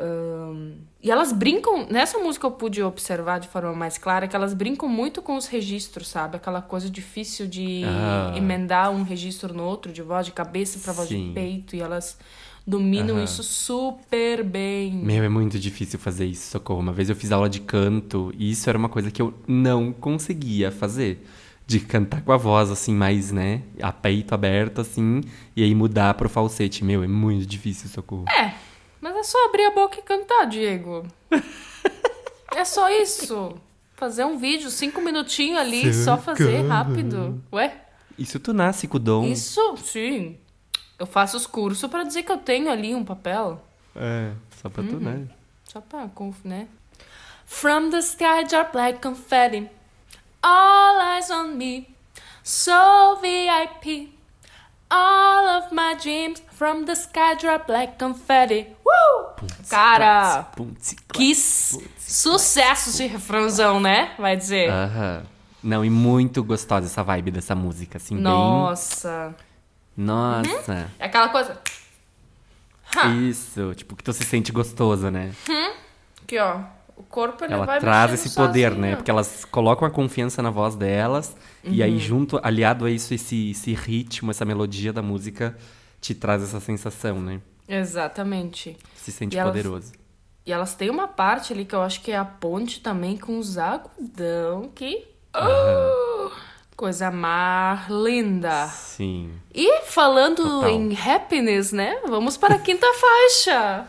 Ahn, e elas brincam, nessa música eu pude observar de forma mais clara que elas brincam muito com os registros, sabe? Aquela coisa difícil de Ah. emendar um registro no outro, de voz de cabeça pra voz de peito, e elas dominam Aham. isso super bem. Meu, é muito difícil fazer isso, socorro. Uma vez eu fiz aula de canto e isso era uma coisa que eu não conseguia fazer. De cantar com a voz, assim, mais, né? A peito aberto, assim, e aí mudar pro falsete. Meu, é muito difícil, socorro. É, mas é só abrir a boca e cantar, Diego. é só isso. Fazer um vídeo, cinco minutinhos ali, só fazer rápido. Ué? Isso tu nasce com o dom. Isso, sim. Eu faço os cursos pra dizer que eu tenho ali um papel. É, só pra tu, né? Só pra, conf- né? From the sky drop like confetti. All eyes on me. So VIP. All of my dreams from the sky drop like confetti. Woo! Cara, que sucesso esse refrãozão, né? Vai dizer. Aham. Não, e muito gostosa essa vibe dessa música, assim, Nossa. bem... Nossa. É aquela coisa. Ha! Isso, tipo, que tu se sente gostoso, né? Aqui, ó. O corpo ele Ela vai traz esse poder, sozinho. né? Porque elas colocam a confiança na voz delas. E Uhum. aí, junto, aliado a isso, esse, esse ritmo, essa melodia da música, te traz essa sensação, né? Exatamente. Se sente E elas- poderoso. E elas têm uma parte ali que eu acho que é a ponte também com os agudão que. Oh, coisa mais linda. Sim. E falando Total. em happiness, né? Vamos para a quinta faixa.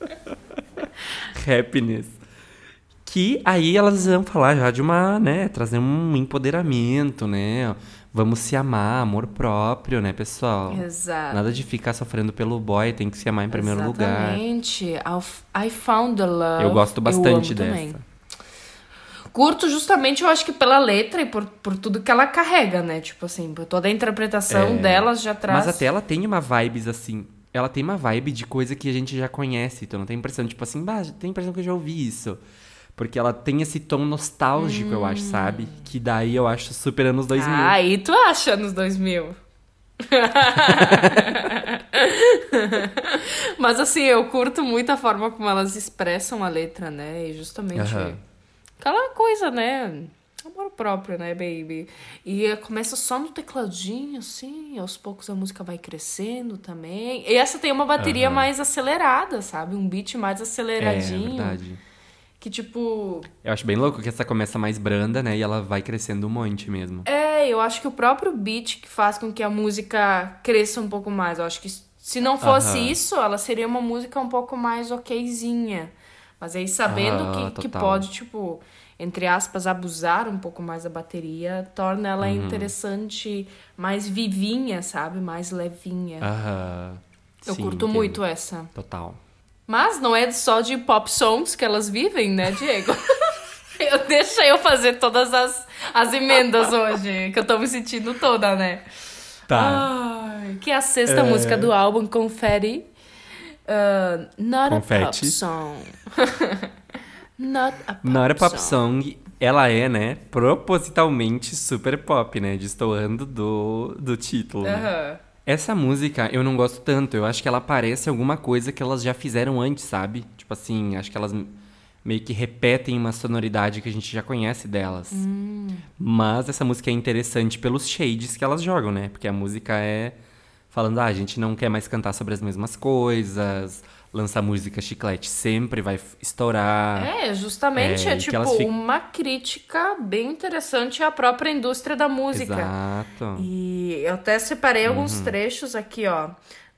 [LAUGHS] Happiness. Que aí elas vão falar já de uma, né? Trazer um empoderamento, né? Vamos se amar, amor próprio, né, pessoal? Exato. Nada de ficar sofrendo pelo boy, tem que se amar em primeiro lugar. Exatamente. I found the love. Eu gosto bastante amo dessa. também. Curto justamente, eu acho que pela letra e por, por tudo que ela carrega, né? Tipo assim, por toda a interpretação É. delas já traz. Mas até ela tem uma vibes assim. Ela tem uma vibe de coisa que a gente já conhece. Tu não tem impressão, tipo assim, bah, tem impressão que eu já ouvi isso. Porque ela tem esse tom nostálgico, eu acho, sabe? Que daí eu acho super anos 2000. Ah, aí tu acha nos 2000. [LAUGHS] Mas assim, eu curto muito a forma como elas expressam a letra, né? E justamente Aham. aquela coisa, né? Amor próprio, né, baby? E começa só no tecladinho, assim, aos poucos a música vai crescendo também. E essa tem uma bateria mais acelerada, sabe? Um beat mais é, aceleradinho. verdade. Que tipo. Eu acho bem louco que essa começa mais branda, né? E ela vai crescendo um monte mesmo. É, eu acho que o próprio beat que faz com que a música cresça um pouco mais. Eu acho que se não fosse Aham. isso, ela seria uma música um pouco mais okzinha. Mas aí sabendo Ah, que, que pode, tipo, entre aspas, abusar um pouco mais da bateria, torna ela Uhum. interessante, mais vivinha, sabe? Mais levinha. Aham. Eu Sim, curto entendo. muito essa. Total. Mas não é só de pop songs que elas vivem, né, Diego? [LAUGHS] eu deixa eu fazer todas as, as emendas hoje, que eu tô me sentindo toda, né? Tá. Ai, que é a sexta música do álbum, Confetti. Uh, not Confetti. a pop song. [LAUGHS] not a pop Na hora pop song. song, ela é, né, propositalmente super pop, né? Destoando do, do título. né? Essa música eu não gosto tanto. Eu acho que ela parece alguma coisa que elas já fizeram antes, sabe? Tipo assim, acho que elas meio que repetem uma sonoridade que a gente já conhece delas. Mas essa música é interessante pelos shades que elas jogam, né? Porque a música é falando, ah, a gente não quer mais cantar sobre as mesmas coisas, lançar música chiclete sempre vai estourar. É, justamente É, é, tipo uma crítica bem interessante à própria indústria da música. Exato. E eu até separei alguns Uhum. trechos aqui, ó.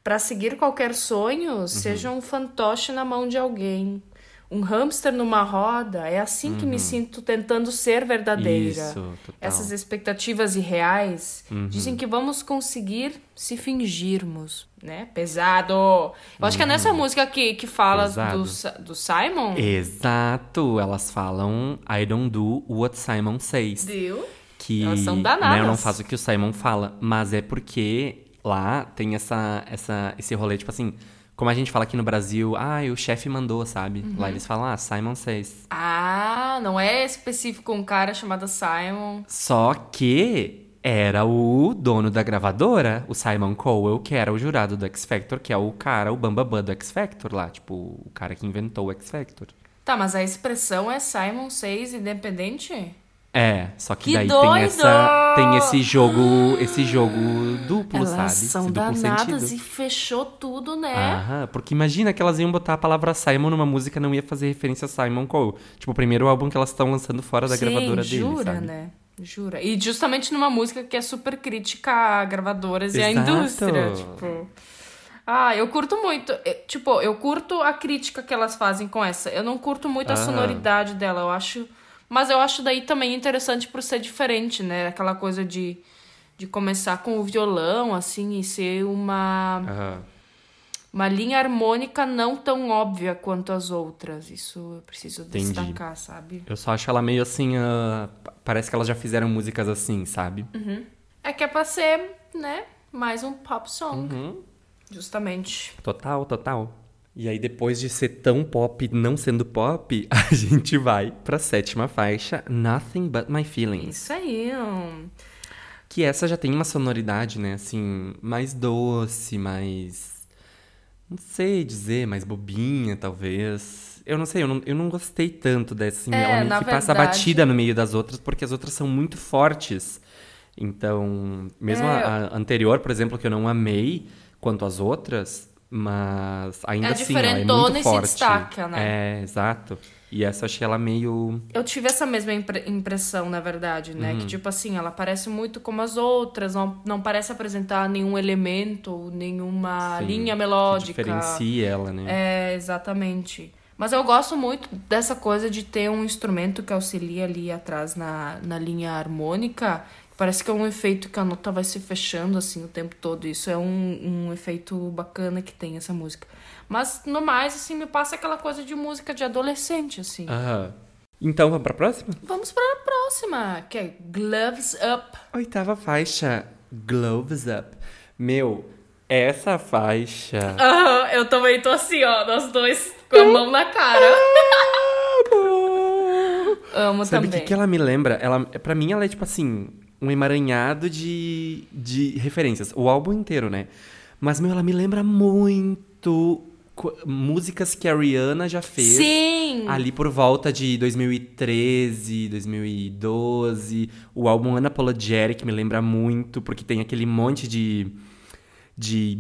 Pra seguir qualquer sonho, Uhum. seja um fantoche na mão de alguém. Um hamster numa roda. É assim que me sinto tentando ser verdadeira. Uhum. Isso, total. Essas expectativas irreais Uhum. dizem que vamos conseguir se fingirmos, né? Pesado. Eu acho que é nessa música que, que fala Uhum. Do, do Simon. Exato, elas falam I don't do what Simon says. Viu? Que Elas são né, danadas. eu não faço o que o Simon fala, mas é porque lá tem essa, essa, esse rolê, tipo assim, como a gente fala aqui no Brasil, ah, o chefe mandou, sabe? Uhum. Lá eles falam, ah, Simon says. Ah, não é específico um cara chamado Simon. Só que era o dono da gravadora, o Simon Cowell, que era o jurado do X Factor, que é o cara, o bambambam do X Factor lá, tipo, o cara que inventou o X Factor. Tá, mas a expressão é Simon 6 independente? É, só que, Que daí doido! tem essa tem esse jogo, esse jogo duplo, Elas sabe? são esse duplo danadas sentido. e fechou tudo, né? Aham, porque imagina que elas iam botar a palavra Simon numa música não ia fazer referência a Simon Cowell. Tipo, o primeiro álbum que elas estão lançando fora da Sim, gravadora dele, jura, sabe? né? Jura. E justamente numa música que é super crítica a gravadoras e à Exato. indústria, tipo... Ah, eu curto muito. Tipo, eu curto a crítica que elas fazem com essa. Eu não curto muito a Aham. sonoridade dela, eu acho... Mas eu acho daí também interessante por ser diferente, né? Aquela coisa de, de começar com o violão, assim, e ser uma... Aham. Uma linha harmônica não tão óbvia quanto as outras. Isso eu preciso Entendi. destacar, sabe? Eu só acho ela meio assim, pa- parece que elas já fizeram músicas assim, sabe? É que é pra ser, né, mais um pop song. Uhum. Justamente. Total, total. E aí, depois de ser tão pop não sendo pop, [LAUGHS] a gente vai pra sétima faixa, Nothing But My Feelings. Isso aí. Que essa já tem uma sonoridade, né, assim, mais doce, mais. Não sei dizer, mais bobinha, talvez. Eu não sei, eu não, eu não gostei tanto dessa, assim, É, ela meio que passa verdade- batida no meio das outras, porque as outras são muito fortes. Então, mesmo É. a, a anterior, por exemplo, que eu não amei quanto as outras, mas ainda É assim, ela é muito e se forte. destaca, né? É, exato. E essa eu achei ela meio. Eu tive essa mesma impre- impressão, na verdade, né? Uhum. Que, tipo assim, ela parece muito como as outras, não, não parece apresentar nenhum elemento, nenhuma Sim, linha que melódica. diferencia ela, né? É, exatamente. Mas eu gosto muito dessa coisa de ter um instrumento que auxilia ali atrás na, na linha harmônica. Parece que é um efeito que a nota vai se fechando assim o tempo todo. Isso é um, um efeito bacana que tem essa música. Mas no mais, assim, me passa aquela coisa de música de adolescente, assim. Aham. Então, vamos pra próxima? Vamos pra próxima, que é Gloves Up. Oitava faixa, Gloves Up. Meu, essa faixa. Aham, eu também tô assim, ó, nós dois com a mão na cara. Amo [LAUGHS] Sabe o também. que, que ela me lembra? Ela, pra mim, ela é tipo assim, um emaranhado de, de referências. O álbum inteiro, né? Mas, meu, ela me lembra muito músicas que a Rihanna já fez. Sim! Ali por volta de 2013, 2012. O álbum Unapologetic me lembra muito, porque tem aquele monte de. de.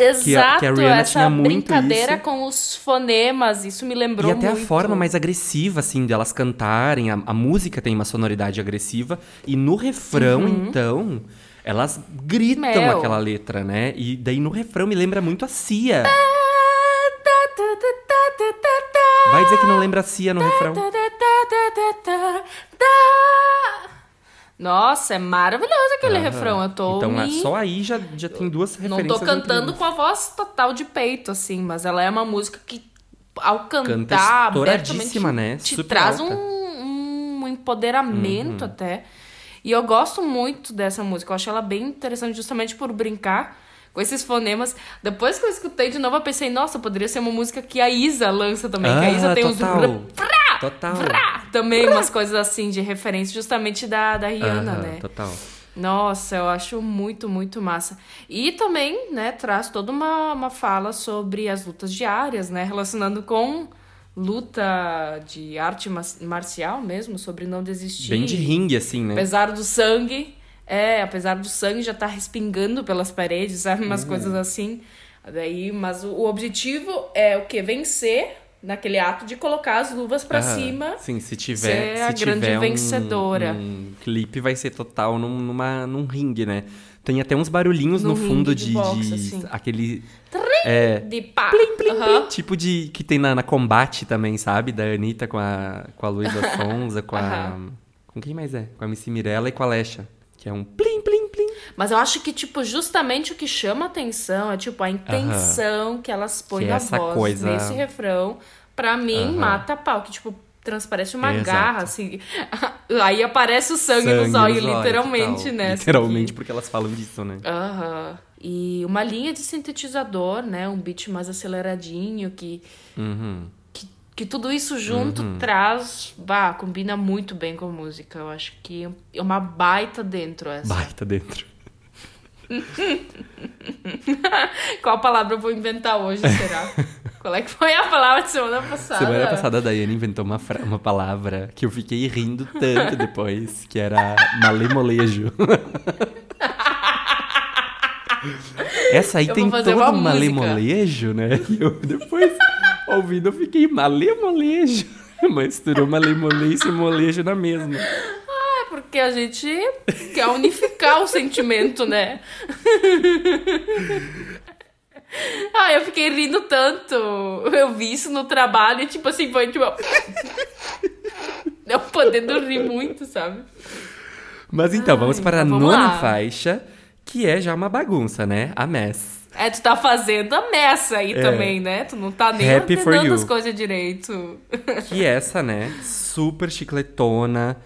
Exato, que a Rihanna essa tinha muito brincadeira isso. com os fonemas, isso me lembrou E até muito. a forma mais agressiva, assim, delas cantarem. A, a música tem uma sonoridade agressiva. E no refrão, então, elas gritam Uhum. Mel. aquela letra, né? E daí no refrão me lembra muito a Cia. Vai dizer que não lembra a Cia no refrão? Nossa, é maravilhoso aquele refrão. Eu tô Então, me... só aí já, já tem duas Não referências. tô cantando com a voz total de peito, assim, mas ela é uma música que, ao Canta cantar abertamente, né? te Super traz um, um empoderamento Uhum. até. E eu gosto muito dessa música. Eu acho ela bem interessante justamente por brincar com esses fonemas. Depois que eu escutei de novo, eu pensei, nossa, poderia ser uma música que a Isa lança também. que a Isa Ah, tem uns... total. rã, vrá, Total. vrá, também umas coisas assim de referência justamente da, da Rihanna, Aham, né? Total. Nossa, eu acho muito, muito massa. E também, né, traz toda uma, uma fala sobre as lutas diárias, né? Relacionando com luta de arte marcial mesmo, sobre não desistir. Bem de ringue, assim, né? Apesar do sangue, é, apesar do sangue já tá respingando pelas paredes, sabe? Umas Uhum. coisas assim. Daí, mas o, o objetivo é o quê? Vencer naquele ato de colocar as luvas pra Aham. cima. Sim, se tiver, ser se a grande tiver um, vencedora. um clipe, vai ser total num, numa, num ringue, né? Tem até uns barulhinhos No no, fundo de de, boxe, de assim. aquele é, De pá. plim, Aham. tipo de que tem na, na combate também, sabe? Da Anitta com a com a Luísa [LAUGHS] Sonza, com a Aham. com quem mais é? Com a Missy Mirella e com a Lesha, que é um plim plim plim. Mas eu acho que, tipo, justamente o que chama atenção é, tipo, a intenção que elas põem Que na voz coisa- nesse refrão. Pra mim, Aham. mata pau. Que, tipo, transparece uma Exato. garra, assim. [LAUGHS] Aí aparece o sangue, Sangue no zóio, no zóio, literalmente, né? assim, Literalmente, que- porque elas falam disso, né? Aham. E uma linha de sintetizador, né? Um beat mais aceleradinho, que, Uhum. que, que tudo isso junto traz... Bah, combina muito bem com a música. Eu acho que é uma baita dentro essa. Baita dentro. [LAUGHS] Qual palavra eu vou inventar hoje, será? [LAUGHS] Qual é que foi a palavra de semana passada? Semana passada a Daiane inventou uma, uma palavra que eu fiquei rindo tanto [LAUGHS] depois, que era malemolejo. Essa aí Eu tem todo um malemolejo, né? E eu depois, ouvindo, eu fiquei malemolejo. Misturou malemolejo e molejo na mesma. É porque a gente quer unificar o sentimento, né? [LAUGHS] Ah, eu fiquei rindo tanto. Eu vi isso no trabalho e, tipo assim, foi tipo. [LAUGHS] Eu podendo rir muito, sabe? Mas então, vamos Ai, para a então vamos nona lá. faixa, que é já uma bagunça, né? A Mess. É, tu tá fazendo a messa aí também, né? Tu não tá nem É. Happy for ordenando you. as coisas direito. Que essa, né? Super chicletona.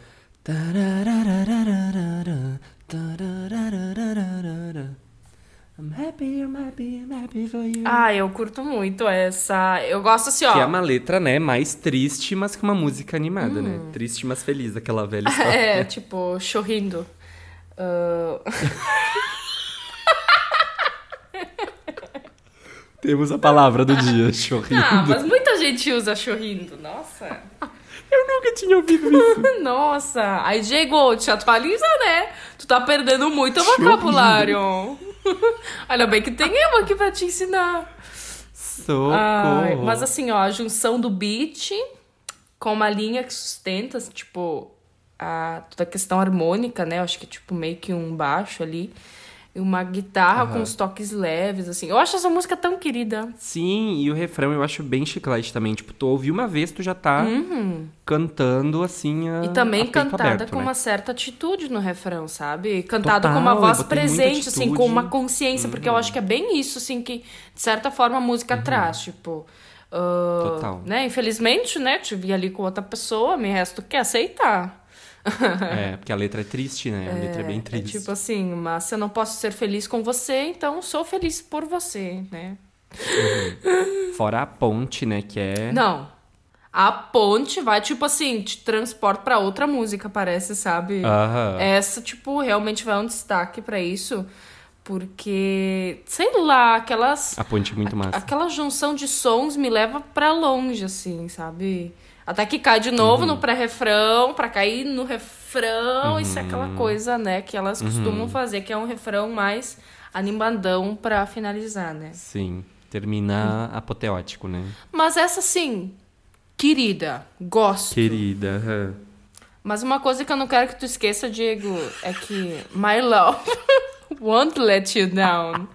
I'm happy, I'm happy, I'm happy for you. Ah, eu curto muito essa. Eu gosto assim, ó. Que é uma letra, né, mais triste, mas com uma música animada, né? Triste, mas feliz, aquela velha [LAUGHS] história. É, tipo, chorrindo. Ah, [LAUGHS] Temos a palavra do dia, chorrindo. Ah, mas muita gente usa chorrindo. Nossa. [LAUGHS] Eu nunca tinha ouvido isso. [LAUGHS] Nossa. Aí, Diego, te atualiza, né? Tu tá perdendo muito vocabulário. [LAUGHS] Olha bem que tem eu aqui pra te ensinar. Socorro. Ai, mas assim, ó, a junção do beat com uma linha que sustenta, assim, tipo, a, toda a questão harmônica, né? Eu acho que é tipo meio que um baixo ali. E uma guitarra com os toques leves, assim. Eu acho essa música tão querida. Sim, e o refrão eu acho bem chiclete também. Tipo, tu ouviu uma vez, tu já tá cantando assim. A, Uhum. E também cantada aberto, com né? uma certa atitude no refrão, sabe? Cantada com uma voz presente, assim, com. Uhum. uma consciência, porque eu acho que é bem isso, assim, que de certa forma a música traz, tipo. ah, Total. Né? Infelizmente, né? Te vi ali com outra pessoa, me resta o que aceitar. É, [LAUGHS] porque a letra é triste, né? A letra é bem É triste. tipo assim, mas se eu não posso ser feliz com você, então sou feliz por você, né? Fora a ponte, né? Que é. Não. A ponte vai, tipo assim, te transporta pra outra música, parece, sabe? Aham. Essa, tipo, realmente vai um destaque pra isso. Porque, sei lá, aquelas. A ponte é muito massa. Aquela junção de sons me leva pra longe, assim, sabe? Até que cai de novo Uhum. no pré-refrão, pra cair no refrão. Isso é aquela Uhum. coisa, né, que elas costumam fazer, que é um refrão mais animadão pra finalizar, né? Sim. Termina apoteótico, né? Mas essa, sim, querida, gosto. Querida. Mas uma coisa que eu não quero que tu esqueça, Diego, é que my love [LAUGHS] won't let you down.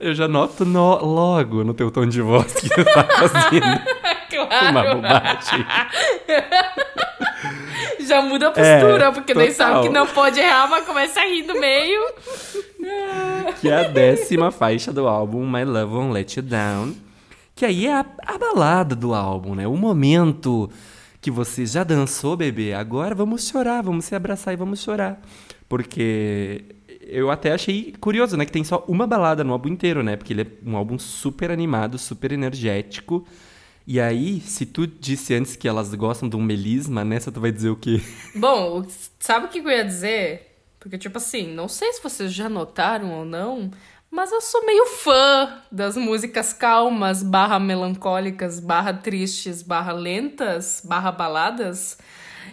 Eu já noto no- logo no teu tom de voz que tu tá fazendo. [LAUGHS] claro. Uma bobagem. [LAUGHS] Já muda a postura, É, porque daí sabe total. que não pode errar, mas começa a rir do meio. que é a décima faixa do álbum My Love Won't Let You Down. Que aí é a, a balada do álbum, né? O momento que você já dançou, bebê. Agora vamos chorar, vamos se abraçar e vamos chorar. Porque eu até achei curioso, né? Que tem só uma balada no álbum inteiro, né? Porque ele é um álbum super animado, super energético. E aí, se tu disse antes que elas gostam de um melisma, nessa tu vai dizer o quê? [LAUGHS] Bom, sabe o que eu ia dizer? Porque, tipo assim, não sei se vocês já notaram ou não, mas eu sou meio fã das músicas calmas, barra melancólicas, barra tristes, barra lentas, barra baladas.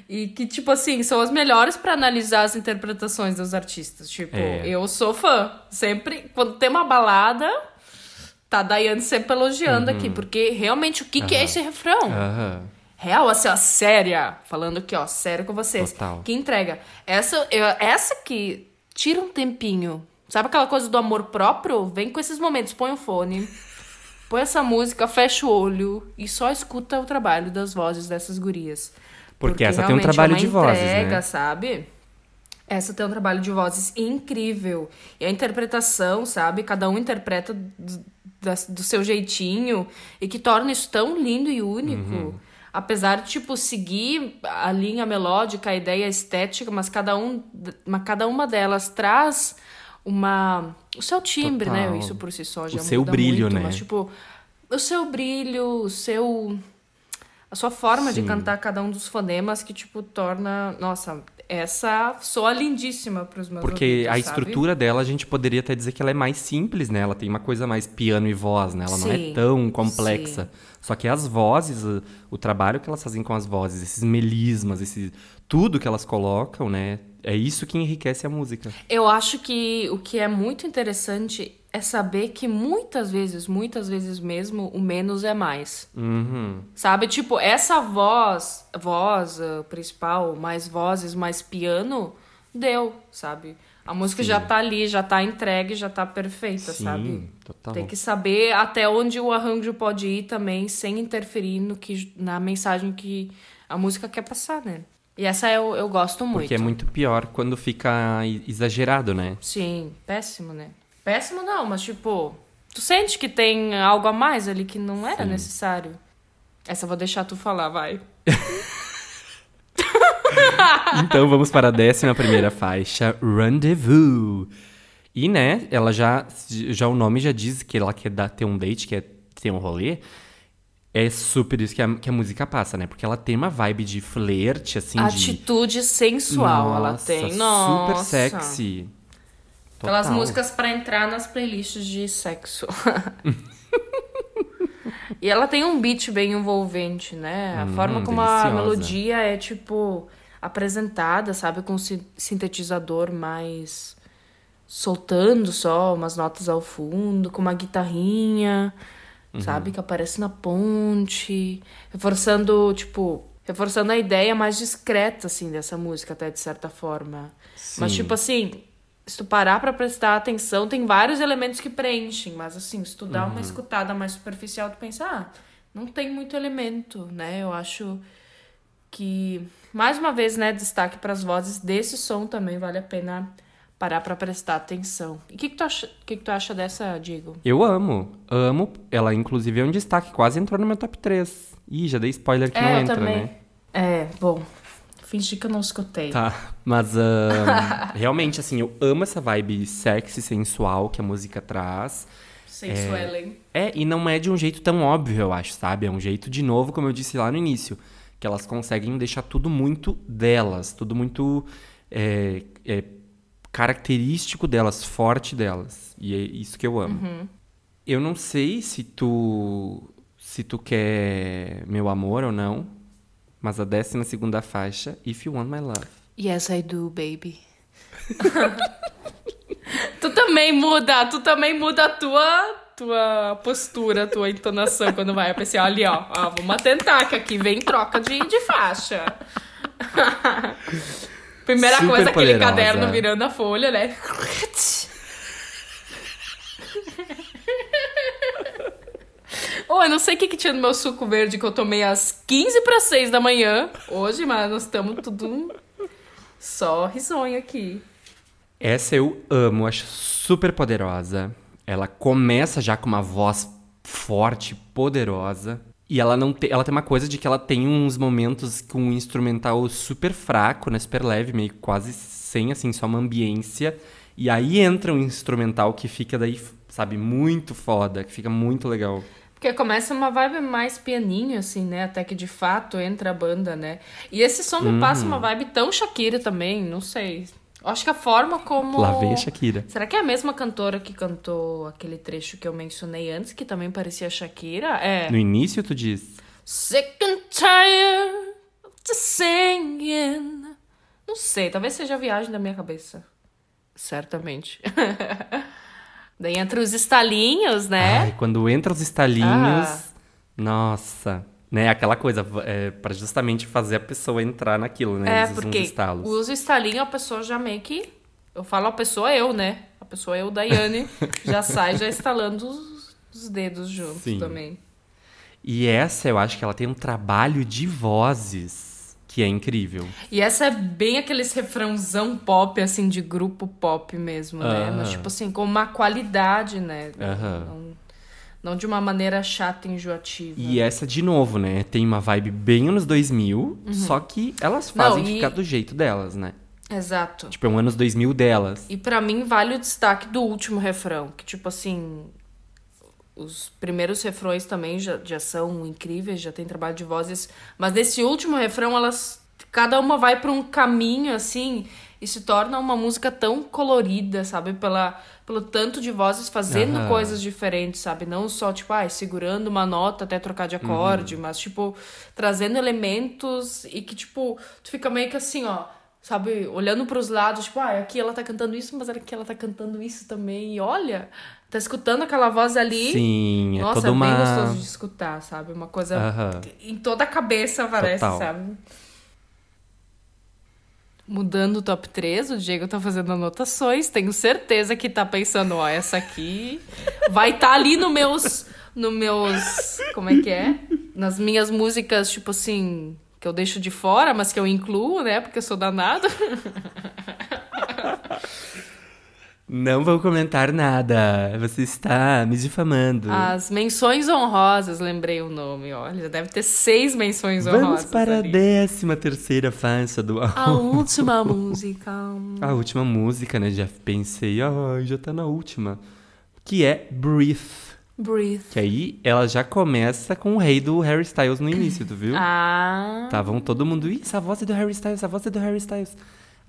E que, tipo assim, são as melhores pra analisar as interpretações dos artistas. Tipo, É. eu sou fã. Sempre, quando tem uma balada, tá a Daiane sempre elogiando aqui. Porque realmente, o que, que é esse refrão? Aham. Real, assim, ó, séria. Falando aqui, ó, sério com vocês. Total. Que entrega. Essa, eu- essa que tira um tempinho. Sabe aquela coisa do amor próprio? Vem com esses momentos. Põe o fone, [LAUGHS] põe essa música, fecha o olho e só escuta o trabalho das vozes dessas gurias. Porque essa tem um é trabalho uma de vozes, entrega, né? sabe? Essa tem um trabalho de vozes incrível. E a interpretação, sabe? Cada um interpreta da- do seu jeitinho. E que torna isso tão lindo e único. Uhum. Apesar de, tipo, seguir a linha melódica, a ideia estética, mas cada, um, mas cada uma delas traz uma... O seu timbre, Total. né? Isso por si só já O seu brilho, muito, né? Mas, tipo, o seu brilho, o seu... A sua forma de cantar cada um dos fonemas que, tipo, torna... Nossa, essa soa lindíssima pros meus Porque ouvidos, a sabe? estrutura dela, a gente poderia até dizer que ela é mais simples, né? Ela tem uma coisa mais piano e voz, né? Ela não é Sim, tão complexa. Só que as vozes, o, o trabalho que elas fazem com as vozes, esses melismas, esse, tudo que elas colocam, né? É isso que enriquece a música. Eu acho que o que é muito interessante é saber que muitas vezes, muitas vezes mesmo, o menos é mais. Uhum. Sabe? Tipo, essa voz, voz uh, principal, mais vozes, mais piano, deu, sabe? A música já tá ali, já tá entregue, já tá perfeita, Sim, sabe? total. Tem que saber até onde o arranjo pode ir também, sem interferir no que, na mensagem que a música quer passar, né? E essa eu, eu gosto muito. Porque é muito pior quando fica exagerado, né? Sim, péssimo, né? Péssimo não, mas tipo, tu sente que tem algo a mais ali que não era necessário. Essa eu vou deixar tu falar, vai. [LAUGHS] Então vamos para a décima primeira faixa, Rendezvous. E, né, ela já, já o nome já diz que ela quer dar, ter um date, quer ter um rolê. É super isso que a, que a música passa, né? Porque ela tem uma vibe de flerte, assim, de... Atitude sensual ela Nossa, tem. Nossa. Super sexy. Aquelas Total. músicas pra entrar nas playlists de sexo. [LAUGHS] e ela tem um beat bem envolvente, né? A forma como a Hum, deliciosa. melodia é, tipo, apresentada, sabe? Com um si- sintetizador mais soltando só umas notas ao fundo, com uma guitarrinha, Uhum. sabe? Que aparece na ponte, reforçando, tipo, reforçando a ideia mais discreta, assim, dessa música, até de certa forma. Mas, Sim. tipo assim, se tu parar pra prestar atenção, tem vários elementos que preenchem, mas assim, se tu dá Uhum. uma escutada mais superficial, tu pensa, ah, não tem muito elemento, né? Eu acho que, mais uma vez, né, destaque para as vozes desse som também vale a pena parar pra prestar atenção. E o que, que, tu acha, que, que tu acha dessa, Diego? Eu amo, amo. Ela, inclusive, é um destaque. Quase entrou no meu top 3. Ih, já dei spoiler que não é, eu entra, também. né? É, bom, fingi que eu não escutei. Tá, mas ahn, [LAUGHS] realmente, assim, eu amo essa vibe sexy, sensual que a música traz. Sensuelen. É, e não é de um jeito tão óbvio, eu acho, sabe? É um jeito, de novo, como eu disse lá no início, que elas conseguem deixar tudo muito delas, tudo muito é, é, característico delas, forte delas. E é isso que eu amo. Eu não sei se tu se tu quer meu amor ou não, mas a décima segunda faixa, If You Want My Love. Yes, I do, baby. [LAUGHS] tu também muda, tu também muda a tua, tua postura, a tua entonação quando vai. Eu pensei, olha ali, ó, ó, vamos atentar que aqui vem troca de, de faixa. [LAUGHS] Primeira Super coisa, aquele poderosa. caderno virando a folha, né? Ô, eu não sei o que, que tinha no meu suco verde que eu tomei às 15 para 6 da manhã hoje, mas nós estamos tudo só risonho aqui. Essa eu amo, acho super poderosa. Ela começa já com uma voz forte, poderosa. E ela não tem. Ela tem uma coisa de que ela tem uns momentos com um instrumental super fraco, né? Super leve, meio quase sem, assim, só uma ambiência. E aí entra um instrumental que fica daí, sabe, muito foda, que fica muito legal. Porque começa uma vibe mais pianinho, assim, né? Até que de fato entra a banda, né? E esse som me passa uma vibe tão Shakira também, não sei. Acho que a forma como. Lá vem a Shakira. Será que é a mesma cantora que cantou aquele trecho que eu mencionei antes, que também parecia Shakira? É. No início, tu diz. Sick and tired of singing. Não sei, talvez seja a viagem da minha cabeça. Certamente. [LAUGHS] Daí entra os estalinhos, né? Ai, quando entra os estalinhos. Ah. Nossa. Né, aquela coisa, é, para justamente fazer a pessoa entrar naquilo, né? É, Eles porque os estalos. usa o estalinho, a pessoa já meio que. Eu falo a pessoa eu, né? A pessoa eu, Daiane, [LAUGHS] já sai já estalando os, os dedos juntos Sim. também. E essa, eu acho que ela tem um trabalho de vozes que é incrível. E essa é bem aqueles refrãozão pop, assim, de grupo pop mesmo, né? Aham. Mas, tipo assim, com uma qualidade, né? Aham. Não, não de uma maneira chata e enjoativa. E essa, de novo, né? Tem uma vibe bem anos 2000, só que elas fazem. Não, e- ficar do jeito delas, né? Exato. Tipo, é um anos 2000 delas. E pra mim vale o destaque do último refrão, que tipo assim, os primeiros refrões também já, já são incríveis, já tem trabalho de vozes, mas nesse último refrão elas cada uma vai pra um caminho assim e se torna uma música tão colorida, sabe, pela pelo tanto de vozes fazendo Aham. coisas diferentes, sabe, não só tipo, ai, segurando uma nota até trocar de acorde, mas tipo trazendo elementos e que tipo tu fica meio que assim, ó, sabe, olhando pros lados, tipo, ah, aqui ela tá cantando isso, mas aqui ela tá cantando isso também. E olha, tá escutando aquela voz ali. Sim, é Nossa, toda é bem uma. gostoso de escutar, sabe? Uma coisa Aham. em toda a cabeça, parece, Total. sabe? Mudando o top 3, o Diego tá fazendo anotações. Tenho certeza que tá pensando, ó, essa aqui vai estar tá ali no meus. No meus. Como é que é? Nas minhas músicas, tipo assim, que eu deixo de fora, mas que eu incluo, né? Porque eu sou danado. [LAUGHS] Não vou comentar nada. Você está me difamando. As menções honrosas, lembrei o nome, olha. Deve ter seis menções Vamos honrosas. para a ali. décima terceira faixa do A álbum. última [LAUGHS] música. A última música, né? Já pensei, ai, já tá na última. Que é Breathe. Breathe. Que aí ela já começa com o rei do Harry Styles no início, tu viu? Ah. Estavam todo mundo, ih, essa voz é do Harry Styles, essa voz é do Harry Styles.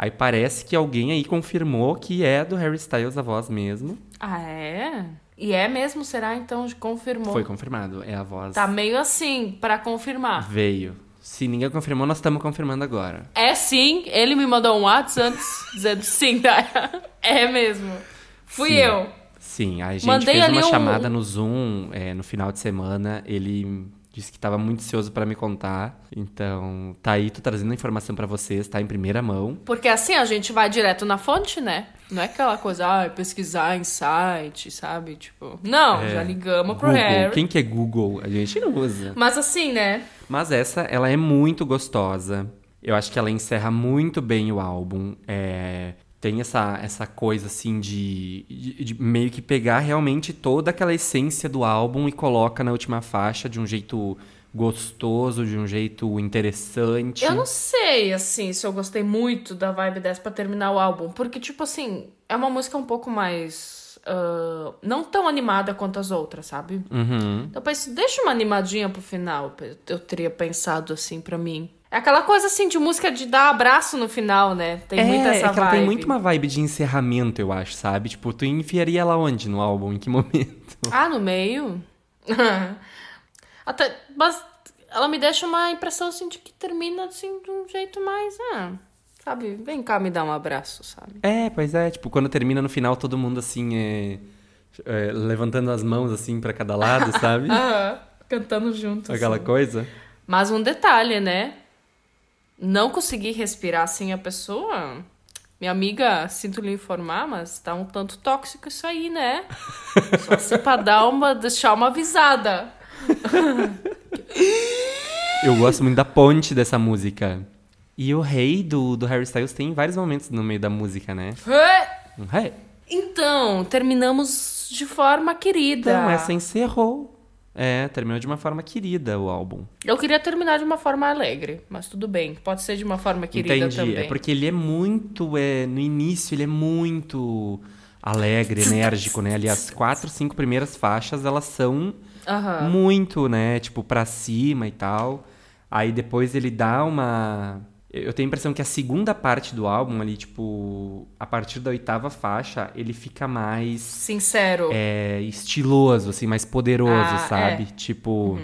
Aí parece que alguém aí confirmou que é do Harry Styles a voz mesmo. Ah, é? E é mesmo, será? Então confirmou. Foi confirmado, é a voz. Tá meio assim, pra confirmar. Veio. Se ninguém confirmou, nós estamos confirmando agora. É sim, ele me mandou um WhatsApp antes, [LAUGHS] dizendo sim, Daya. É mesmo. Fui Sim. eu. Sim, a gente Mandei fez uma um- chamada no Zoom é, no final de semana. Ele disse que estava muito ansioso para me contar. Então, tá aí, tô trazendo a informação para vocês, tá em primeira mão. Porque assim a gente vai direto na fonte, né? Não é aquela coisa, ah, pesquisar em site, sabe? Tipo, não, já ligamos pro É, Google. Harry. Quem que é Google? A gente não usa. Mas assim, né? Mas essa, ela é muito gostosa. Eu acho que ela encerra muito bem o álbum. É, tem essa, essa coisa, assim, de, de- de meio que pegar realmente toda aquela essência do álbum e coloca na última faixa de um jeito gostoso, de um jeito interessante. Eu não sei, assim, se eu gostei muito da vibe dessa pra terminar o álbum. Porque, tipo assim, é uma música um pouco mais. ah, não tão animada quanto as outras, sabe? Uhum. Então eu pensei, deixa uma animadinha pro final. Eu teria pensado assim pra mim. É aquela coisa assim de música de dar abraço no final, né? Tem é, muito essa é que ela vibe. tem muito uma vibe de encerramento, eu acho, sabe? Tipo, tu enfiaria ela onde no álbum? Em que [LAUGHS] momento? Ah, no meio? [LAUGHS] Até, mas ela me deixa uma impressão assim de que termina assim de um jeito mais. Ah, sabe? Vem cá me dar um abraço, sabe? É, pois é. Tipo, quando termina no final, todo mundo assim, é, é, levantando as mãos assim pra cada lado, [LAUGHS] sabe? Aham, cantando junto. Aquela assim. coisa. Mas um detalhe, né? Não conseguir respirar sem a pessoa. Minha amiga, sinto lhe informar, mas tá um tanto tóxico isso aí, né? [LAUGHS] Só se pra dar uma, deixar uma avisada. Eu gosto muito da ponte dessa música. E o rei do, do Harry Styles tem vários momentos no meio da música, né? Um rei. Então, terminamos de forma querida. Então, essa encerrou. É, terminou de uma forma querida o álbum. Eu queria terminar de uma forma alegre, mas tudo bem. Pode ser de uma forma querida Entendi. também. É porque ele é muito. É, no início, ele é muito alegre, [LAUGHS] enérgico, né? Ali, as quatro, cinco primeiras faixas, elas são Aham. muito, né? Tipo, pra cima e tal. Aí depois ele dá uma. Eu tenho a impressão que a segunda parte do álbum, ali, tipo, a partir da oitava faixa, ele fica mais Sincero. é, estiloso, assim, mais poderoso, Ah, sabe? é. Tipo,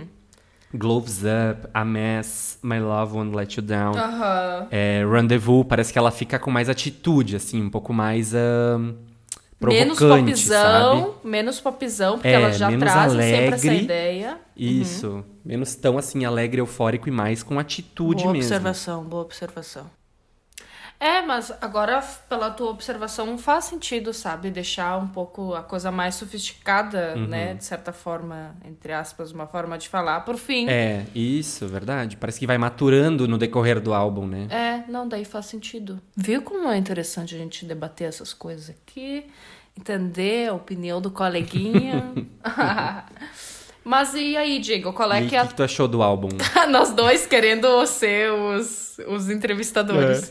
Gloves Up, A Mess, My Love Won't Let You Down. É, Rendezvous, parece que ela fica com mais atitude, assim, um pouco mais ahn, Menos popzão, sabe? menos popzão, porque É, elas já menos trazem sempre essa alegre. ideia. Isso. Menos tão, assim, alegre, eufórico e mais com atitude boa mesmo. observação, boa observação. É, mas agora, pela tua observação, faz sentido, sabe? Deixar um pouco a coisa mais sofisticada, Uhum. né? De certa forma, entre aspas, uma forma de falar, por fim. É, isso, verdade. Parece que vai maturando no decorrer do álbum, né? É, não, daí faz sentido. Viu como é interessante a gente debater essas coisas aqui? Entender a opinião do coleguinha. [LAUGHS] [LAUGHS] Mas e aí, Diego, qual é e o que é que, que tu achou do álbum? a... [LAUGHS] Nós dois querendo ser os, os entrevistadores.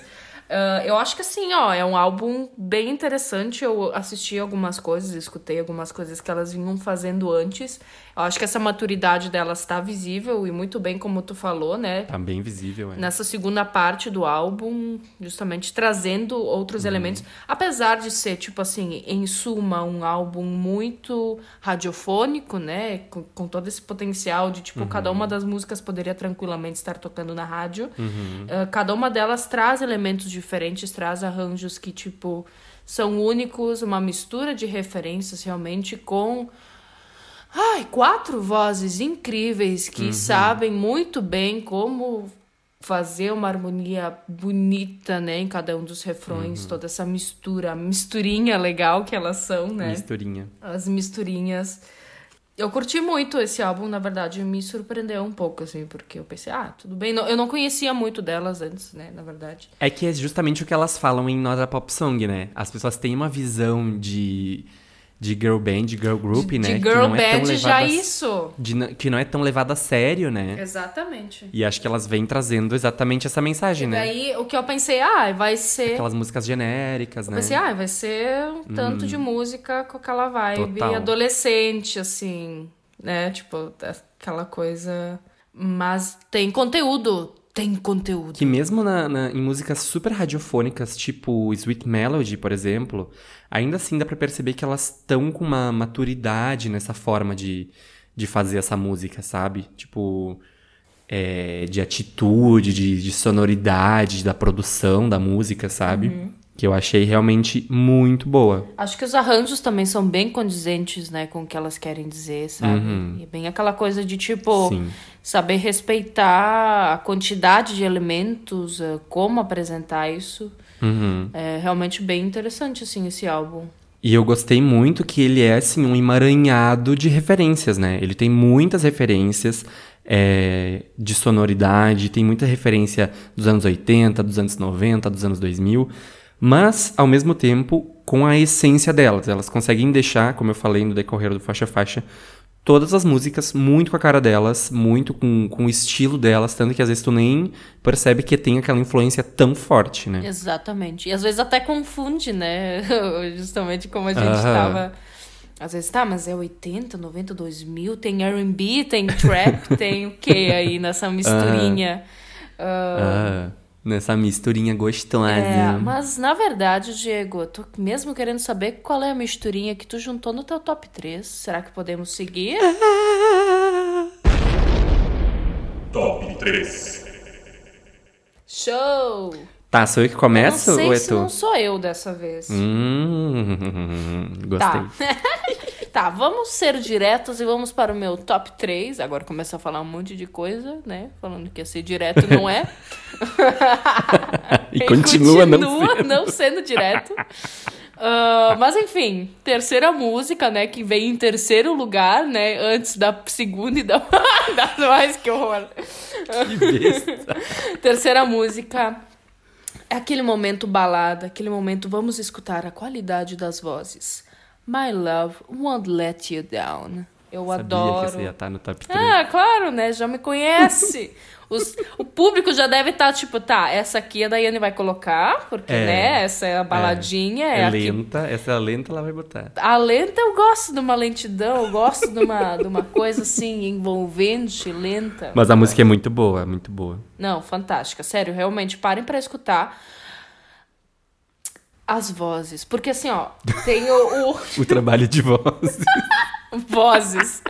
Ah, eu acho que assim, ó, é um álbum bem interessante. Eu assisti algumas coisas, escutei algumas coisas que elas vinham fazendo antes. Acho que essa maturidade delas tá visível e muito bem como tu falou, né? Tá bem visível, é. nessa segunda parte do álbum, justamente trazendo outros elementos. Apesar de ser, tipo assim, em suma, um álbum muito radiofônico, né? Com, com todo esse potencial de, tipo, cada uma das músicas poderia tranquilamente estar tocando na rádio. Eh, cada uma delas traz elementos diferentes, traz arranjos que, tipo, são únicos, uma mistura de referências realmente com. Ai, quatro vozes incríveis que sabem muito bem como fazer uma harmonia bonita, né, em cada um dos refrões, toda essa mistura, misturinha legal que elas são, né? Misturinha. As misturinhas. Eu curti muito esse álbum, na verdade, me surpreendeu um pouco, assim, porque eu pensei, ah, tudo bem. Não- Eu não conhecia muito delas antes, né, na verdade. É que é justamente o que elas falam em Not a Pop Song, né? As pessoas têm uma visão de, de girl band, de girl group, né? De que girl é tão band já levada a- isso. de que não é tão levada a sério, né? Exatamente. E acho que elas vêm trazendo exatamente essa mensagem, E né? daí, o que eu pensei, ah, vai ser... Aquelas músicas genéricas, Eu né? pensei, ah, vai ser um tanto de música com aquela vibe Total. adolescente, assim, né? Tipo, aquela coisa. Mas tem conteúdo. Tem conteúdo. Que mesmo na, na- em músicas super radiofônicas, tipo Sweet Melody, por exemplo, ainda assim dá pra perceber que elas estão com uma maturidade nessa forma de, de fazer essa música, sabe? Tipo, é, de atitude, de, de sonoridade, da produção da música, sabe? Uhum. Que eu achei realmente muito boa. Acho que os arranjos também são bem condizentes, né, com o que elas querem dizer, sabe? E é bem aquela coisa de, tipo, Uhum. Sim. saber respeitar a quantidade de elementos, eh, como apresentar isso. Uhum. É realmente bem interessante, assim, esse álbum. E eu gostei muito que ele é, assim, um emaranhado de referências, né? Ele tem muitas referências é, de sonoridade, tem muita referência dos anos 80, dos anos 90, dos anos 2000, mas, ao mesmo tempo, com a essência delas. Elas conseguem deixar, como eu falei no decorrer do Faixa Faixa, todas as músicas muito com a cara delas, muito com, com o estilo delas, tanto que às vezes tu nem percebe que tem aquela influência tão forte, né? Exatamente. E às vezes até confunde, né? [LAUGHS] Justamente como a gente Aham. tava. Às vezes, tá, mas é 80, 90, 2000, tem RB, tem trap, [LAUGHS] tem o que aí nessa misturinha? Ah, Ah, nessa misturinha gostosa. é, mas na verdade, Diego, eu tô mesmo querendo saber qual é a misturinha que tu juntou no teu top 3. Será que podemos seguir? [LAUGHS] Top 3. Show! Tá, sou eu que começo eu não sei ou é se tu? não sou eu dessa vez. Hum, [LAUGHS] gostei. Tá. [LAUGHS] tá, vamos ser diretos e vamos para o meu top 3. Agora começa a falar um monte de coisa, né? Falando que ia ser direto e não é. [LAUGHS] E continua não continua sendo. não sendo direto. Ah, mas enfim, terceira música, né? Que vem em terceiro lugar, né? Antes da segunda e da. [LAUGHS] das mais que horror. Que besta. [LAUGHS] Terceira música é aquele momento balada, aquele momento vamos escutar a qualidade das vozes. My love won't let you down. Eu Sabia adoro. que você ia estar no top 3. Ah, claro, né? Já me conhece. [LAUGHS] Os- o público já deve estar tipo, tá, essa aqui a Daiane vai colocar, porque, É. né? Essa é a baladinha. É, é que- lenta, essa é a lenta, ela vai botar. A lenta eu gosto de uma lentidão, eu gosto de uma, de uma coisa assim, envolvente, lenta. Mas a música é muito boa, muito boa. Não, fantástica. Sério, realmente, parem pra escutar as vozes. Porque assim, ó, tem o- o [LAUGHS] O trabalho de voz. [LAUGHS] vozes.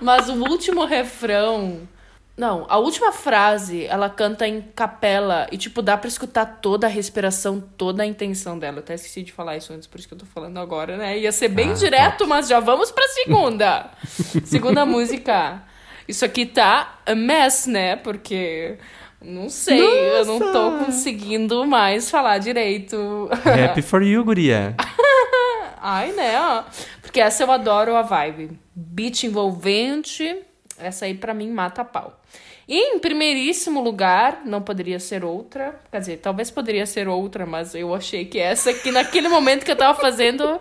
Mas o último refrão. Não, a última frase, ela canta em capela e, tipo, dá pra escutar toda a respiração, toda a intenção dela. Eu até esqueci de falar isso antes, por isso que eu tô falando agora, né? Ia ser bem Ah, direto, mas já vamos pra segunda. [LAUGHS] segunda música. Isso aqui tá a mess, né? Porque. Não sei, eu não tô conseguindo mais falar direito. Happy for you, guria. [LAUGHS] Ai, né? ó. Porque essa eu adoro a vibe. Beat envolvente. Essa aí pra mim mata a pau. E em primeiríssimo lugar, não poderia ser outra. Quer dizer, talvez poderia ser outra, mas eu achei que essa aqui, naquele momento que eu tava fazendo,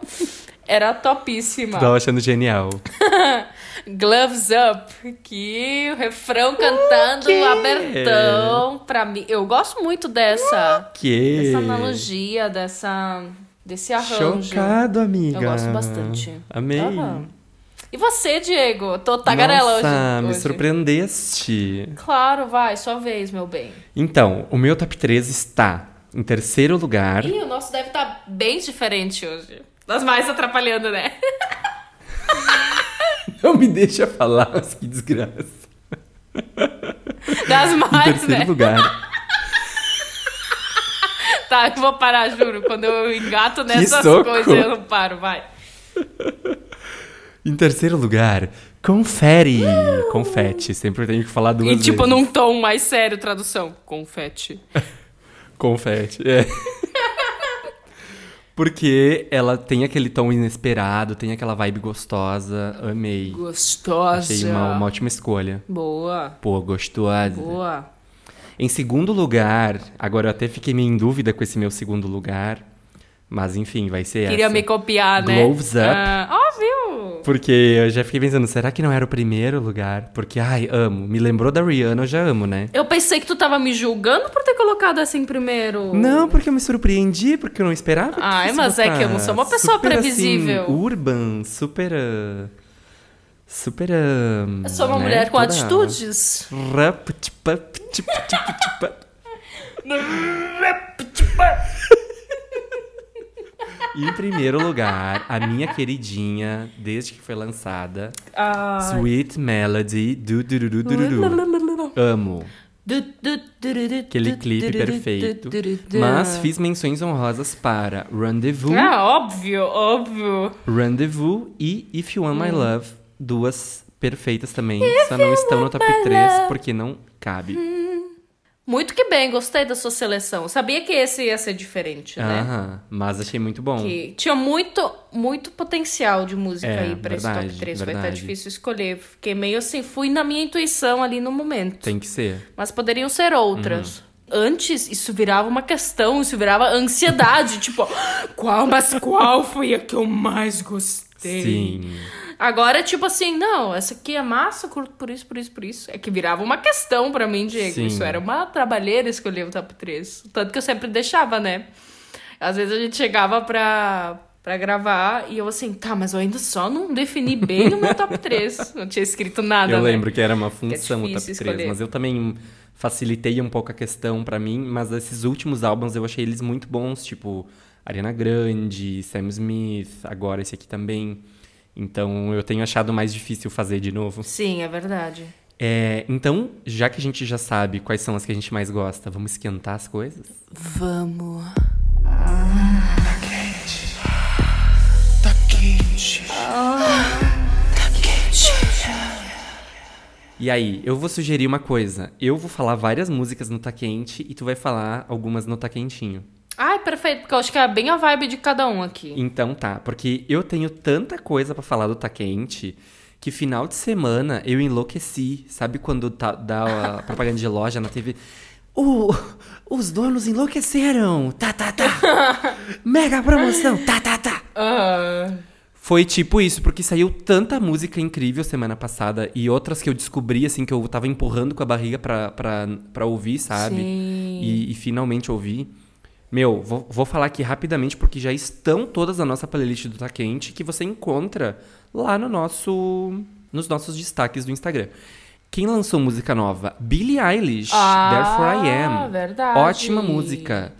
era topíssima. Tava achando genial. [LAUGHS] Gloves Up, que o refrão cantando quê? abertão pra mim. Eu gosto muito dessa, Que? dessa analogia, dessa desse arranjo. Chocado, amiga. Eu gosto bastante. Amei. E você, Diego? Tô tagarela hoje. Nossa, me surpreendeste. Claro, vai, sua vez, meu bem. Então, o meu top 3 está em terceiro lugar. Ih, o nosso deve estar bem diferente hoje. Das mais atrapalhando, né? [LAUGHS] [LAUGHS] Não me deixa falar, mas que desgraça. Das Em mais, terceiro né? lugar. [LAUGHS] Tá, eu vou parar, juro. Quando eu engato nessas coisas, eu não paro, vai. Em terceiro lugar, confere. Confete. Sempre tenho que falar duas E tipo, vezes. num tom mais sério, tradução. Confete. [LAUGHS] Confete, é. Porque ela tem aquele tom inesperado, tem aquela vibe gostosa. Amei. Gostosa. Achei uma, uma ótima escolha. Boa, Pô, gostosa. boa. Em segundo lugar, agora eu até fiquei meio em dúvida com esse meu segundo lugar. Mas enfim, vai ser Queria essa. me copiar, né? Gloves Up. Ah, óbvio. Porque eu já fiquei pensando, será que não era o primeiro lugar? Porque, ai, amo. Me lembrou da Rihanna, eu já amo, né? Eu pensei que tu tava me julgando por ter colocado essa em primeiro. Não, porque eu me surpreendi, porque eu não esperava. que Ai, mas é que eu não sou uma pessoa super, previsível. Assim, urban, super. ah, Super. ah, Eu sou uma né, mulher com toda- atitudes. Rap, tchipa, tchipa, tchipa, tchipa. [LAUGHS] E em primeiro lugar, a minha queridinha, desde que foi lançada, Sweet Melody do. Amo. Aquele clipe perfeito. Mas fiz menções honrosas para Rendezvous, Ah, óbvio, óbvio. Rendezvous e If You Want My Love. Duas perfeitas também. Só não estão no top 3 porque não cabe. Muito que bem, gostei da sua seleção. Sabia que esse ia ser diferente, né? Aham, mas achei muito bom. Que tinha muito, muito potencial de música É, aí pra esse verdade, top 3. Foi até verdade. difícil escolher. Fiquei meio assim, fui na minha intuição ali no momento. Tem que ser. Mas poderiam ser outras. Uhum. Antes, isso virava uma questão, isso virava ansiedade. [LAUGHS] tipo, qual, mas qual foi a que eu mais gostei? Sim. Agora, tipo assim, não, essa aqui é massa, curto por isso, por isso, por isso. É que virava uma questão pra mim, Diego. Sim. Isso era uma trabalheira escolher o top 3. Tanto que eu sempre deixava, né? Às vezes a gente chegava pra, pra gravar e eu assim, tá, mas eu ainda só não defini bem no meu top 3. [LAUGHS] Não tinha escrito nada, Eu né? lembro que era uma função o top difícil 3, escolher. mas eu também facilitei um pouco a questão pra mim, mas esses últimos álbuns eu achei eles muito bons, tipo Ariana Grande, Sam Smith, agora esse aqui também. Então eu tenho achado mais difícil fazer de novo. Sim, é verdade. É, então, já que a gente já sabe quais são as que a gente mais gosta, vamos esquentar as coisas? Vamos. E aí, eu vou sugerir uma coisa. Eu vou falar várias músicas no Tá Quente e tu vai falar algumas no Tá Quentinho. Ai, perfeito, porque eu acho que é bem a vibe de cada um aqui. Então tá, porque eu tenho tanta coisa pra falar do Tá Quente que final de semana eu enlouqueci. Sabe quando tá, dá a [LAUGHS] propaganda de loja na TV? Os donos enlouqueceram! Tá, tá, tá! [LAUGHS] Mega promoção! Tá, tá, tá! Ah, Foi tipo isso, porque saiu tanta música incrível semana passada e outras que eu descobri, assim, que eu tava empurrando com a barriga pra, pra, pra ouvir, sabe? Sim. E, e finalmente ouvi. Meu, vou, vou falar aqui rapidamente, porque já estão todas na nossa playlist do Tá Quente, que você encontra lá no nosso, nos nossos destaques do Instagram. Quem lançou música nova? Billie Eilish, Ah, Therefore I Am. verdade. Ótima música.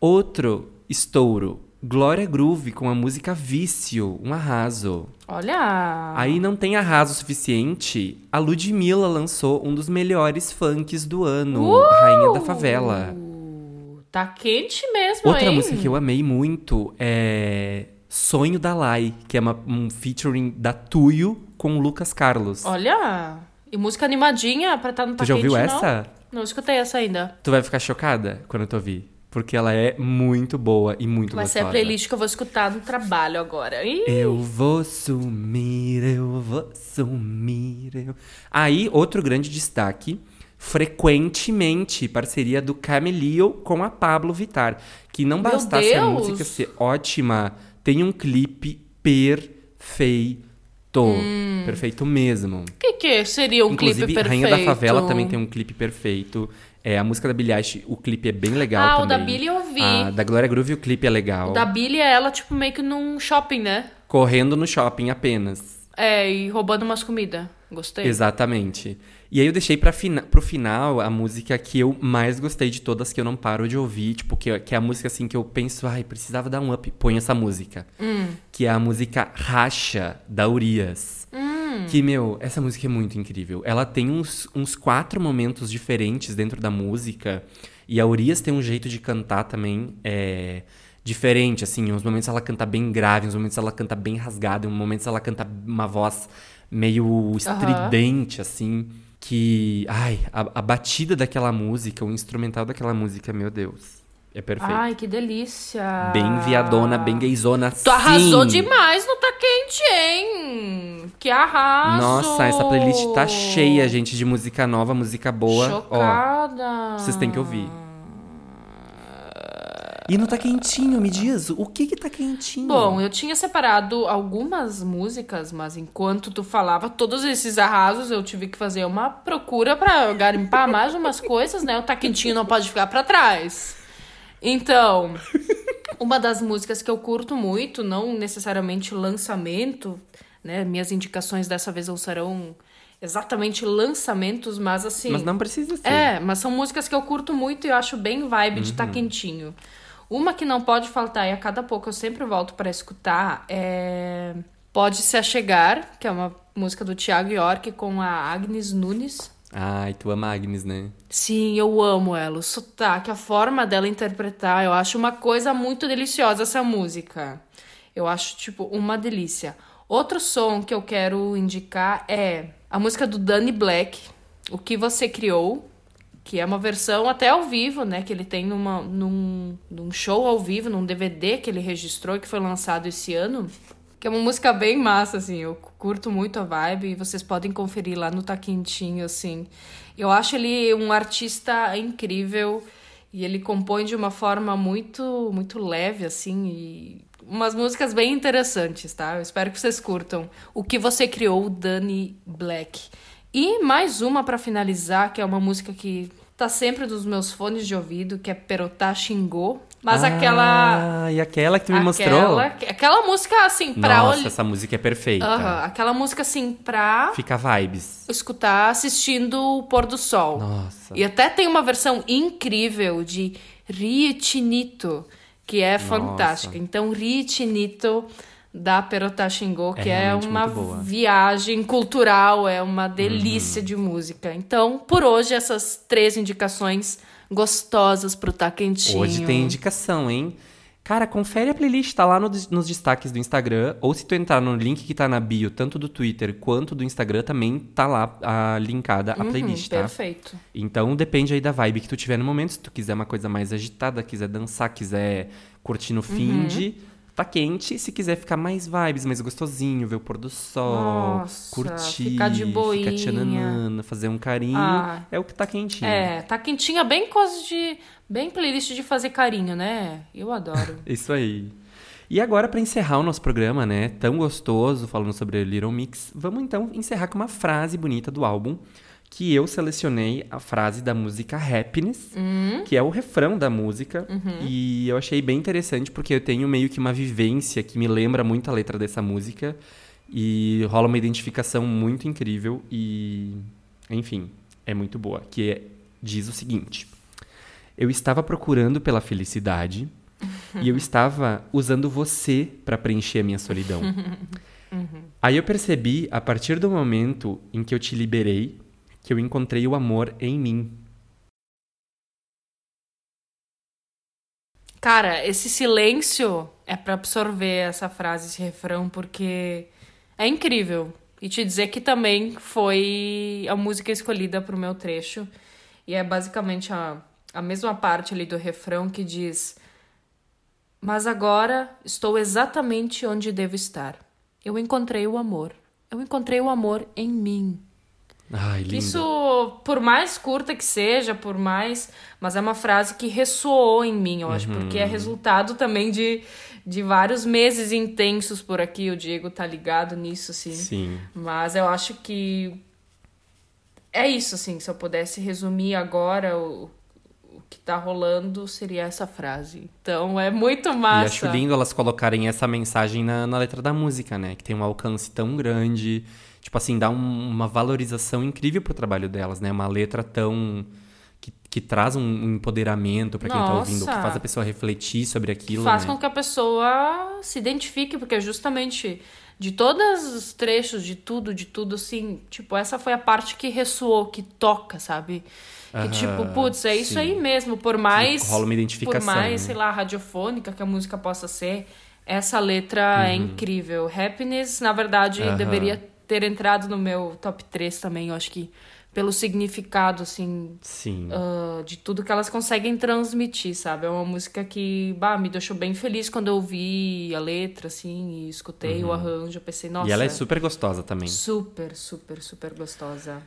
Outro estouro, Glória Groove com a música Vício, um arraso. olha. Aí não tem arraso suficiente, a Ludmilla lançou um dos melhores funks do ano, Uh! Rainha da Favela. Tá quente mesmo, Outra hein? música que eu amei muito é Sonho da Lai, que é uma- um featuring da Tuyo com o Lucas Carlos. Olha. E música animadinha pra estar no tu Tá já ouviu Quente, essa? Não, não escutei essa ainda. Tu vai ficar chocada quando tu ouvir, porque ela é muito boa e muito Vai ser a gostosa. playlist que eu vou escutar no trabalho agora. Ih, Eu vou sumir, eu vou sumir. Eu... Aí, outro grande destaque, frequentemente, parceria do Camelio com a Pablo Vittar. Que não Meu bastasse a música ser ótima, tem um clipe perfeito. Perfeito mesmo. O que, que seria um Inclusive, clipe perfeito? Rainha da Favela também tem um clipe perfeito. É, a música da Billie Eilish, o clipe é bem legal Ah, o também. da Billie eu vi. A da Glória Groove, o clipe é legal. O da Billie é ela, tipo, meio que num shopping, né? Correndo no shopping apenas. É, e roubando umas comidas. Gostei. Exatamente. E aí eu deixei pra fina pro final a música que eu mais gostei de todas, que eu não paro de ouvir. Tipo, que, que é a música assim que eu penso, ai, precisava dar um up. Põe essa música. Que é a música Racha, da Urias. Que, meu, essa música é muito incrível. Ela tem uns, uns quatro momentos diferentes dentro da música. E a Urias tem um jeito de cantar também é, diferente, assim. Uns momentos ela canta bem grave, uns momentos ela canta bem rasgada, uns momentos ela canta uma voz meio estridente, assim. Que, ai, a, a batida daquela música, o instrumental daquela música, meu Deus, é perfeito. Ai, que delícia. Bem viadona, bem gayzona, Tu arrasou sim. demais no Tá Quente, hein? Que arraso. Nossa, essa playlist tá cheia, gente, de música nova, música boa. Ó, Chocada. vocês têm que ouvir. E não tá quentinho, me diz, o que que tá quentinho? Bom, eu tinha separado algumas músicas, mas enquanto tu falava todos esses arrasos, eu tive que fazer uma procura pra garimpar mais umas coisas, né? O Tá Quentinho não pode ficar pra trás. Então, uma das músicas que eu curto muito, não necessariamente lançamento, né? Minhas indicações dessa vez não serão exatamente lançamentos, mas assim. Mas não precisa ser. É, mas são músicas que eu curto muito e eu acho bem vibe de Uhum. tá quentinho. Uma que não pode faltar e a cada pouco eu sempre volto pra escutar é Pode Se Achegar, que é uma música do Thiago York com a Agnes Nunes. Ai, tu ama Agnes, né? Sim, eu amo ela. O sotaque, a forma dela interpretar, eu acho uma coisa muito deliciosa essa música. Eu acho, tipo, uma delícia. Outro som que eu quero indicar é a música do Danny Black, O Que Você Criou, que é uma versão até ao vivo, né? Que ele tem numa, num, num show ao vivo, num DVD que ele registrou, que foi lançado esse ano. Que é uma música bem massa, assim. Eu curto muito a vibe e vocês podem conferir lá no Tá Quentinho, assim. Eu acho ele um artista incrível e ele compõe de uma forma muito, muito leve, assim. E umas músicas bem interessantes, tá? Eu espero que vocês curtam. O que você criou, Danny Black. E mais uma pra finalizar, que é uma música que tá sempre nos meus fones de ouvido, que é Perotá Xingô. Mas aquela. Ah, e aquela que tu me mostrou? Aquela, aquela música, assim, pra Nossa, olhar. essa música é perfeita. Aquela música, assim, pra Fica vibes. escutar assistindo o pôr do sol. Nossa. E até tem uma versão incrível de Ritinito, que é fantástica. Então, Ritinito da Perotá Xingô, que é, realmente uma viagem cultural, é uma Uhum. delícia de música. Então, por hoje, essas três indicações gostosas pro Tá Quentinho. Hoje tem indicação, hein? Cara, confere a playlist, tá lá no nos destaques do Instagram. Ou se tu entrar no link que tá na bio, tanto do Twitter quanto do Instagram, também tá lá a, linkada a playlist, Uhum, tá? Perfeito. Então depende aí da vibe que tu tiver no momento. Se tu quiser uma coisa mais agitada, quiser dançar, quiser curtir no fim de. Tá quente. Se quiser ficar mais vibes, mais gostosinho, ver o pôr do sol, Nossa, curtir, ficar de boinha. ficar tchananana, fazer um carinho. Ah. É o que tá quentinho. É, tá quentinha, bem coisa de. Bem playlist de fazer carinho, né? Eu adoro. [LAUGHS] Isso aí. E agora, pra encerrar o nosso programa, né? Tão gostoso, falando sobre Little Mix, vamos então encerrar com uma frase bonita do álbum. Que eu selecionei a frase da música Happiness, que é o refrão da música. E eu achei bem interessante porque eu tenho meio que uma vivência que me lembra muito a letra dessa música. E rola uma identificação muito incrível e, enfim, é muito boa. Que é- diz o seguinte: Eu estava procurando pela felicidade [LAUGHS] e eu estava usando você para preencher a minha solidão. [LAUGHS] Aí eu percebi, a partir do momento em que eu te liberei, que eu encontrei o amor em mim. Cara, esse silêncio é pra absorver essa frase, esse refrão, porque é incrível. E te dizer que também foi a música escolhida pro meu trecho. E é basicamente a, a mesma parte ali do refrão que diz: Mas agora estou exatamente onde devo estar. Eu encontrei o amor. Eu encontrei o amor em mim. Ai. Isso, por mais curta que seja, por mais. Mas é uma frase que ressoou em mim, eu acho, porque é resultado também de, de vários meses intensos por aqui. O Diego tá ligado nisso, assim. Sim. Mas eu acho que. É isso, assim. Se eu pudesse resumir agora o, o que tá rolando, seria essa frase. Então é muito E massa. acho lindo elas colocarem essa mensagem na, na letra da música, né? Que tem um alcance tão grande. Tipo assim, dá um- uma valorização incrível pro trabalho delas, né? Uma letra tão. que, que traz um empoderamento pra quem tá ouvindo, que faz a pessoa refletir sobre aquilo. faz né? com que a pessoa se identifique, porque justamente de todos os trechos, de tudo, de tudo, assim, tipo, essa foi a parte que ressoou, que toca, sabe? Que tipo, putz, é isso sim. aí mesmo, por mais. rola uma identificação, Por mais, né? sei lá, radiofônica que a música possa ser, essa letra é incrível. Happiness, na verdade, Uhum. Aham. deveria ter entrado no meu top 3 também, eu acho que pelo significado, assim, Sim. ah, de tudo que elas conseguem transmitir, sabe? É uma música que, bah, me deixou bem feliz quando eu ouvi a letra, assim, e escutei o arranjo. Eu pensei, nossa. Uhum. e ela é super gostosa também. super, super, super gostosa.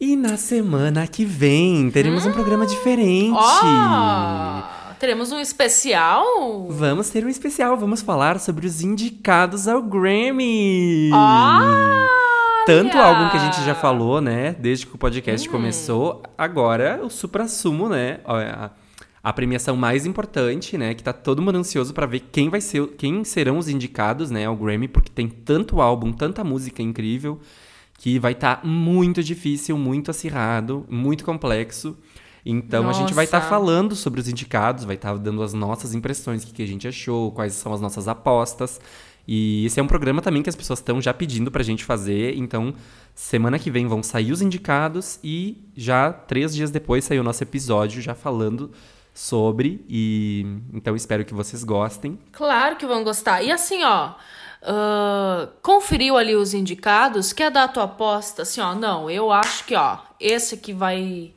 E na semana que vem teremos um programa diferente. Ó! Teremos um especial? Vamos ter um especial, vamos falar sobre os indicados ao Grammy. Olha! Tanto álbum que a gente já falou, né? Desde que o Hum. podcast começou. Agora, o supra-sumo, né? ó, A, a premiação mais importante, né? Que tá todo mundo ansioso pra ver quem vai ser, quem serão os indicados, né? Ao Grammy, porque tem tanto álbum, tanta música incrível, que vai estar muito difícil, muito acirrado, muito complexo. Então a gente vai estar Nossa. falando sobre os indicados, vai estar dando as nossas impressões, o que, que a gente achou, quais são as nossas apostas. E esse é um programa também que as pessoas estão já pedindo pra gente fazer. Então, semana que vem vão sair os indicados e já três dias depois saiu o nosso episódio já falando sobre. E então espero que vocês gostem. Claro que vão gostar. E assim, ó. ah, conferiu ali os indicados, quer dar a tua aposta? Assim, ó, não, eu acho que, ó, esse aqui vai,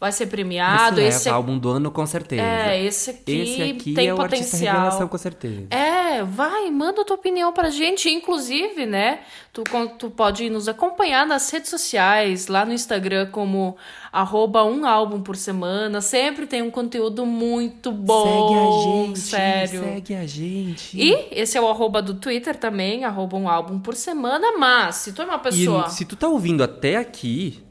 vai ser premiado, esse esse leva aqui. álbum do ano com certeza. É, esse aqui, Esse aqui tem é potencial. revelação com certeza. É, vai, manda tua opinião pra gente. Inclusive, né? Tu, tu pode nos acompanhar nas redes sociais, lá no Instagram, como arroba um álbum por semana. Sempre tem um conteúdo muito bom. segue a gente, Sério. segue a gente. E esse é o arroba do Twitter também, arroba um álbum por semana. Mas, se tu é uma pessoa. E se tu tá ouvindo até aqui,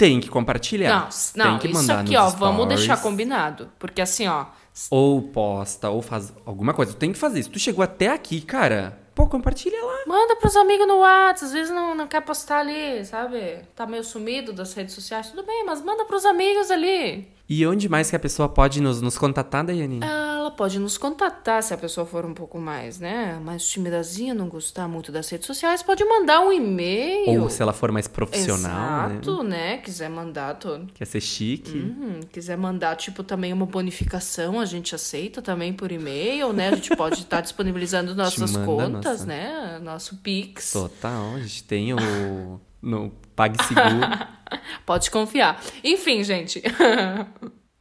tem que compartilhar. Não, não, tem que isso mandar aqui, nos ó, vamos stories. deixar combinado. Porque assim, ó. Ou posta, ou faz alguma coisa. Tu tem que fazer. Se tu chegou até aqui, cara, pô, compartilha lá. Manda pros amigos no WhatsApp, às vezes não, não quer postar ali, sabe? Tá meio sumido das redes sociais, tudo bem, mas manda pros amigos ali. E onde mais que a pessoa pode nos, nos contatar, Daiane? Ela pode nos contatar se a pessoa for um pouco mais, né? Mais timidazinha, não gostar muito das redes sociais, pode mandar um e-mail. Ou se ela for mais profissional, Exato, né? né? Quiser mandar todo. Quer ser chique. Uhum, quiser mandar, tipo, também uma bonificação, a gente aceita também por e-mail, né? A gente pode estar [LAUGHS] disponibilizando nossas contas, nossa. né? Nosso Pix. Total, a gente tem o. No PagSeguro. [LAUGHS] [LAUGHS] Pode confiar. Enfim, gente. [LAUGHS]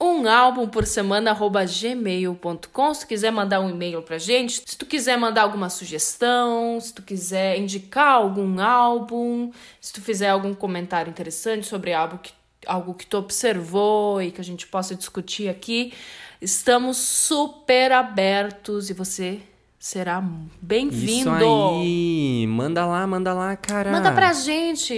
Um álbum por semana, arroba gmail.com. Se tu quiser mandar um e-mail pra gente, se tu quiser mandar alguma sugestão, se tu quiser indicar algum álbum, se tu fizer algum comentário interessante sobre algo que, algo que tu observou e que a gente possa discutir aqui, estamos super abertos e você será bem-vindo. Isso aí! Manda lá, manda lá, cara. Manda pra gente.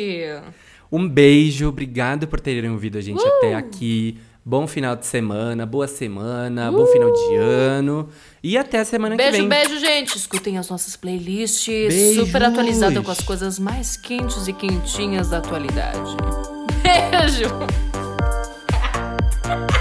Um beijo, obrigado por terem ouvido a gente Uh! até aqui. Bom final de semana, boa semana, bom final de ano. E até a semana que Beijo, vem. beijo, gente. Escutem as nossas playlists. Beijos. Super atualizada com as coisas mais quentes e quentinhas da atualidade. [LAUGHS] Beijo! [LAUGHS]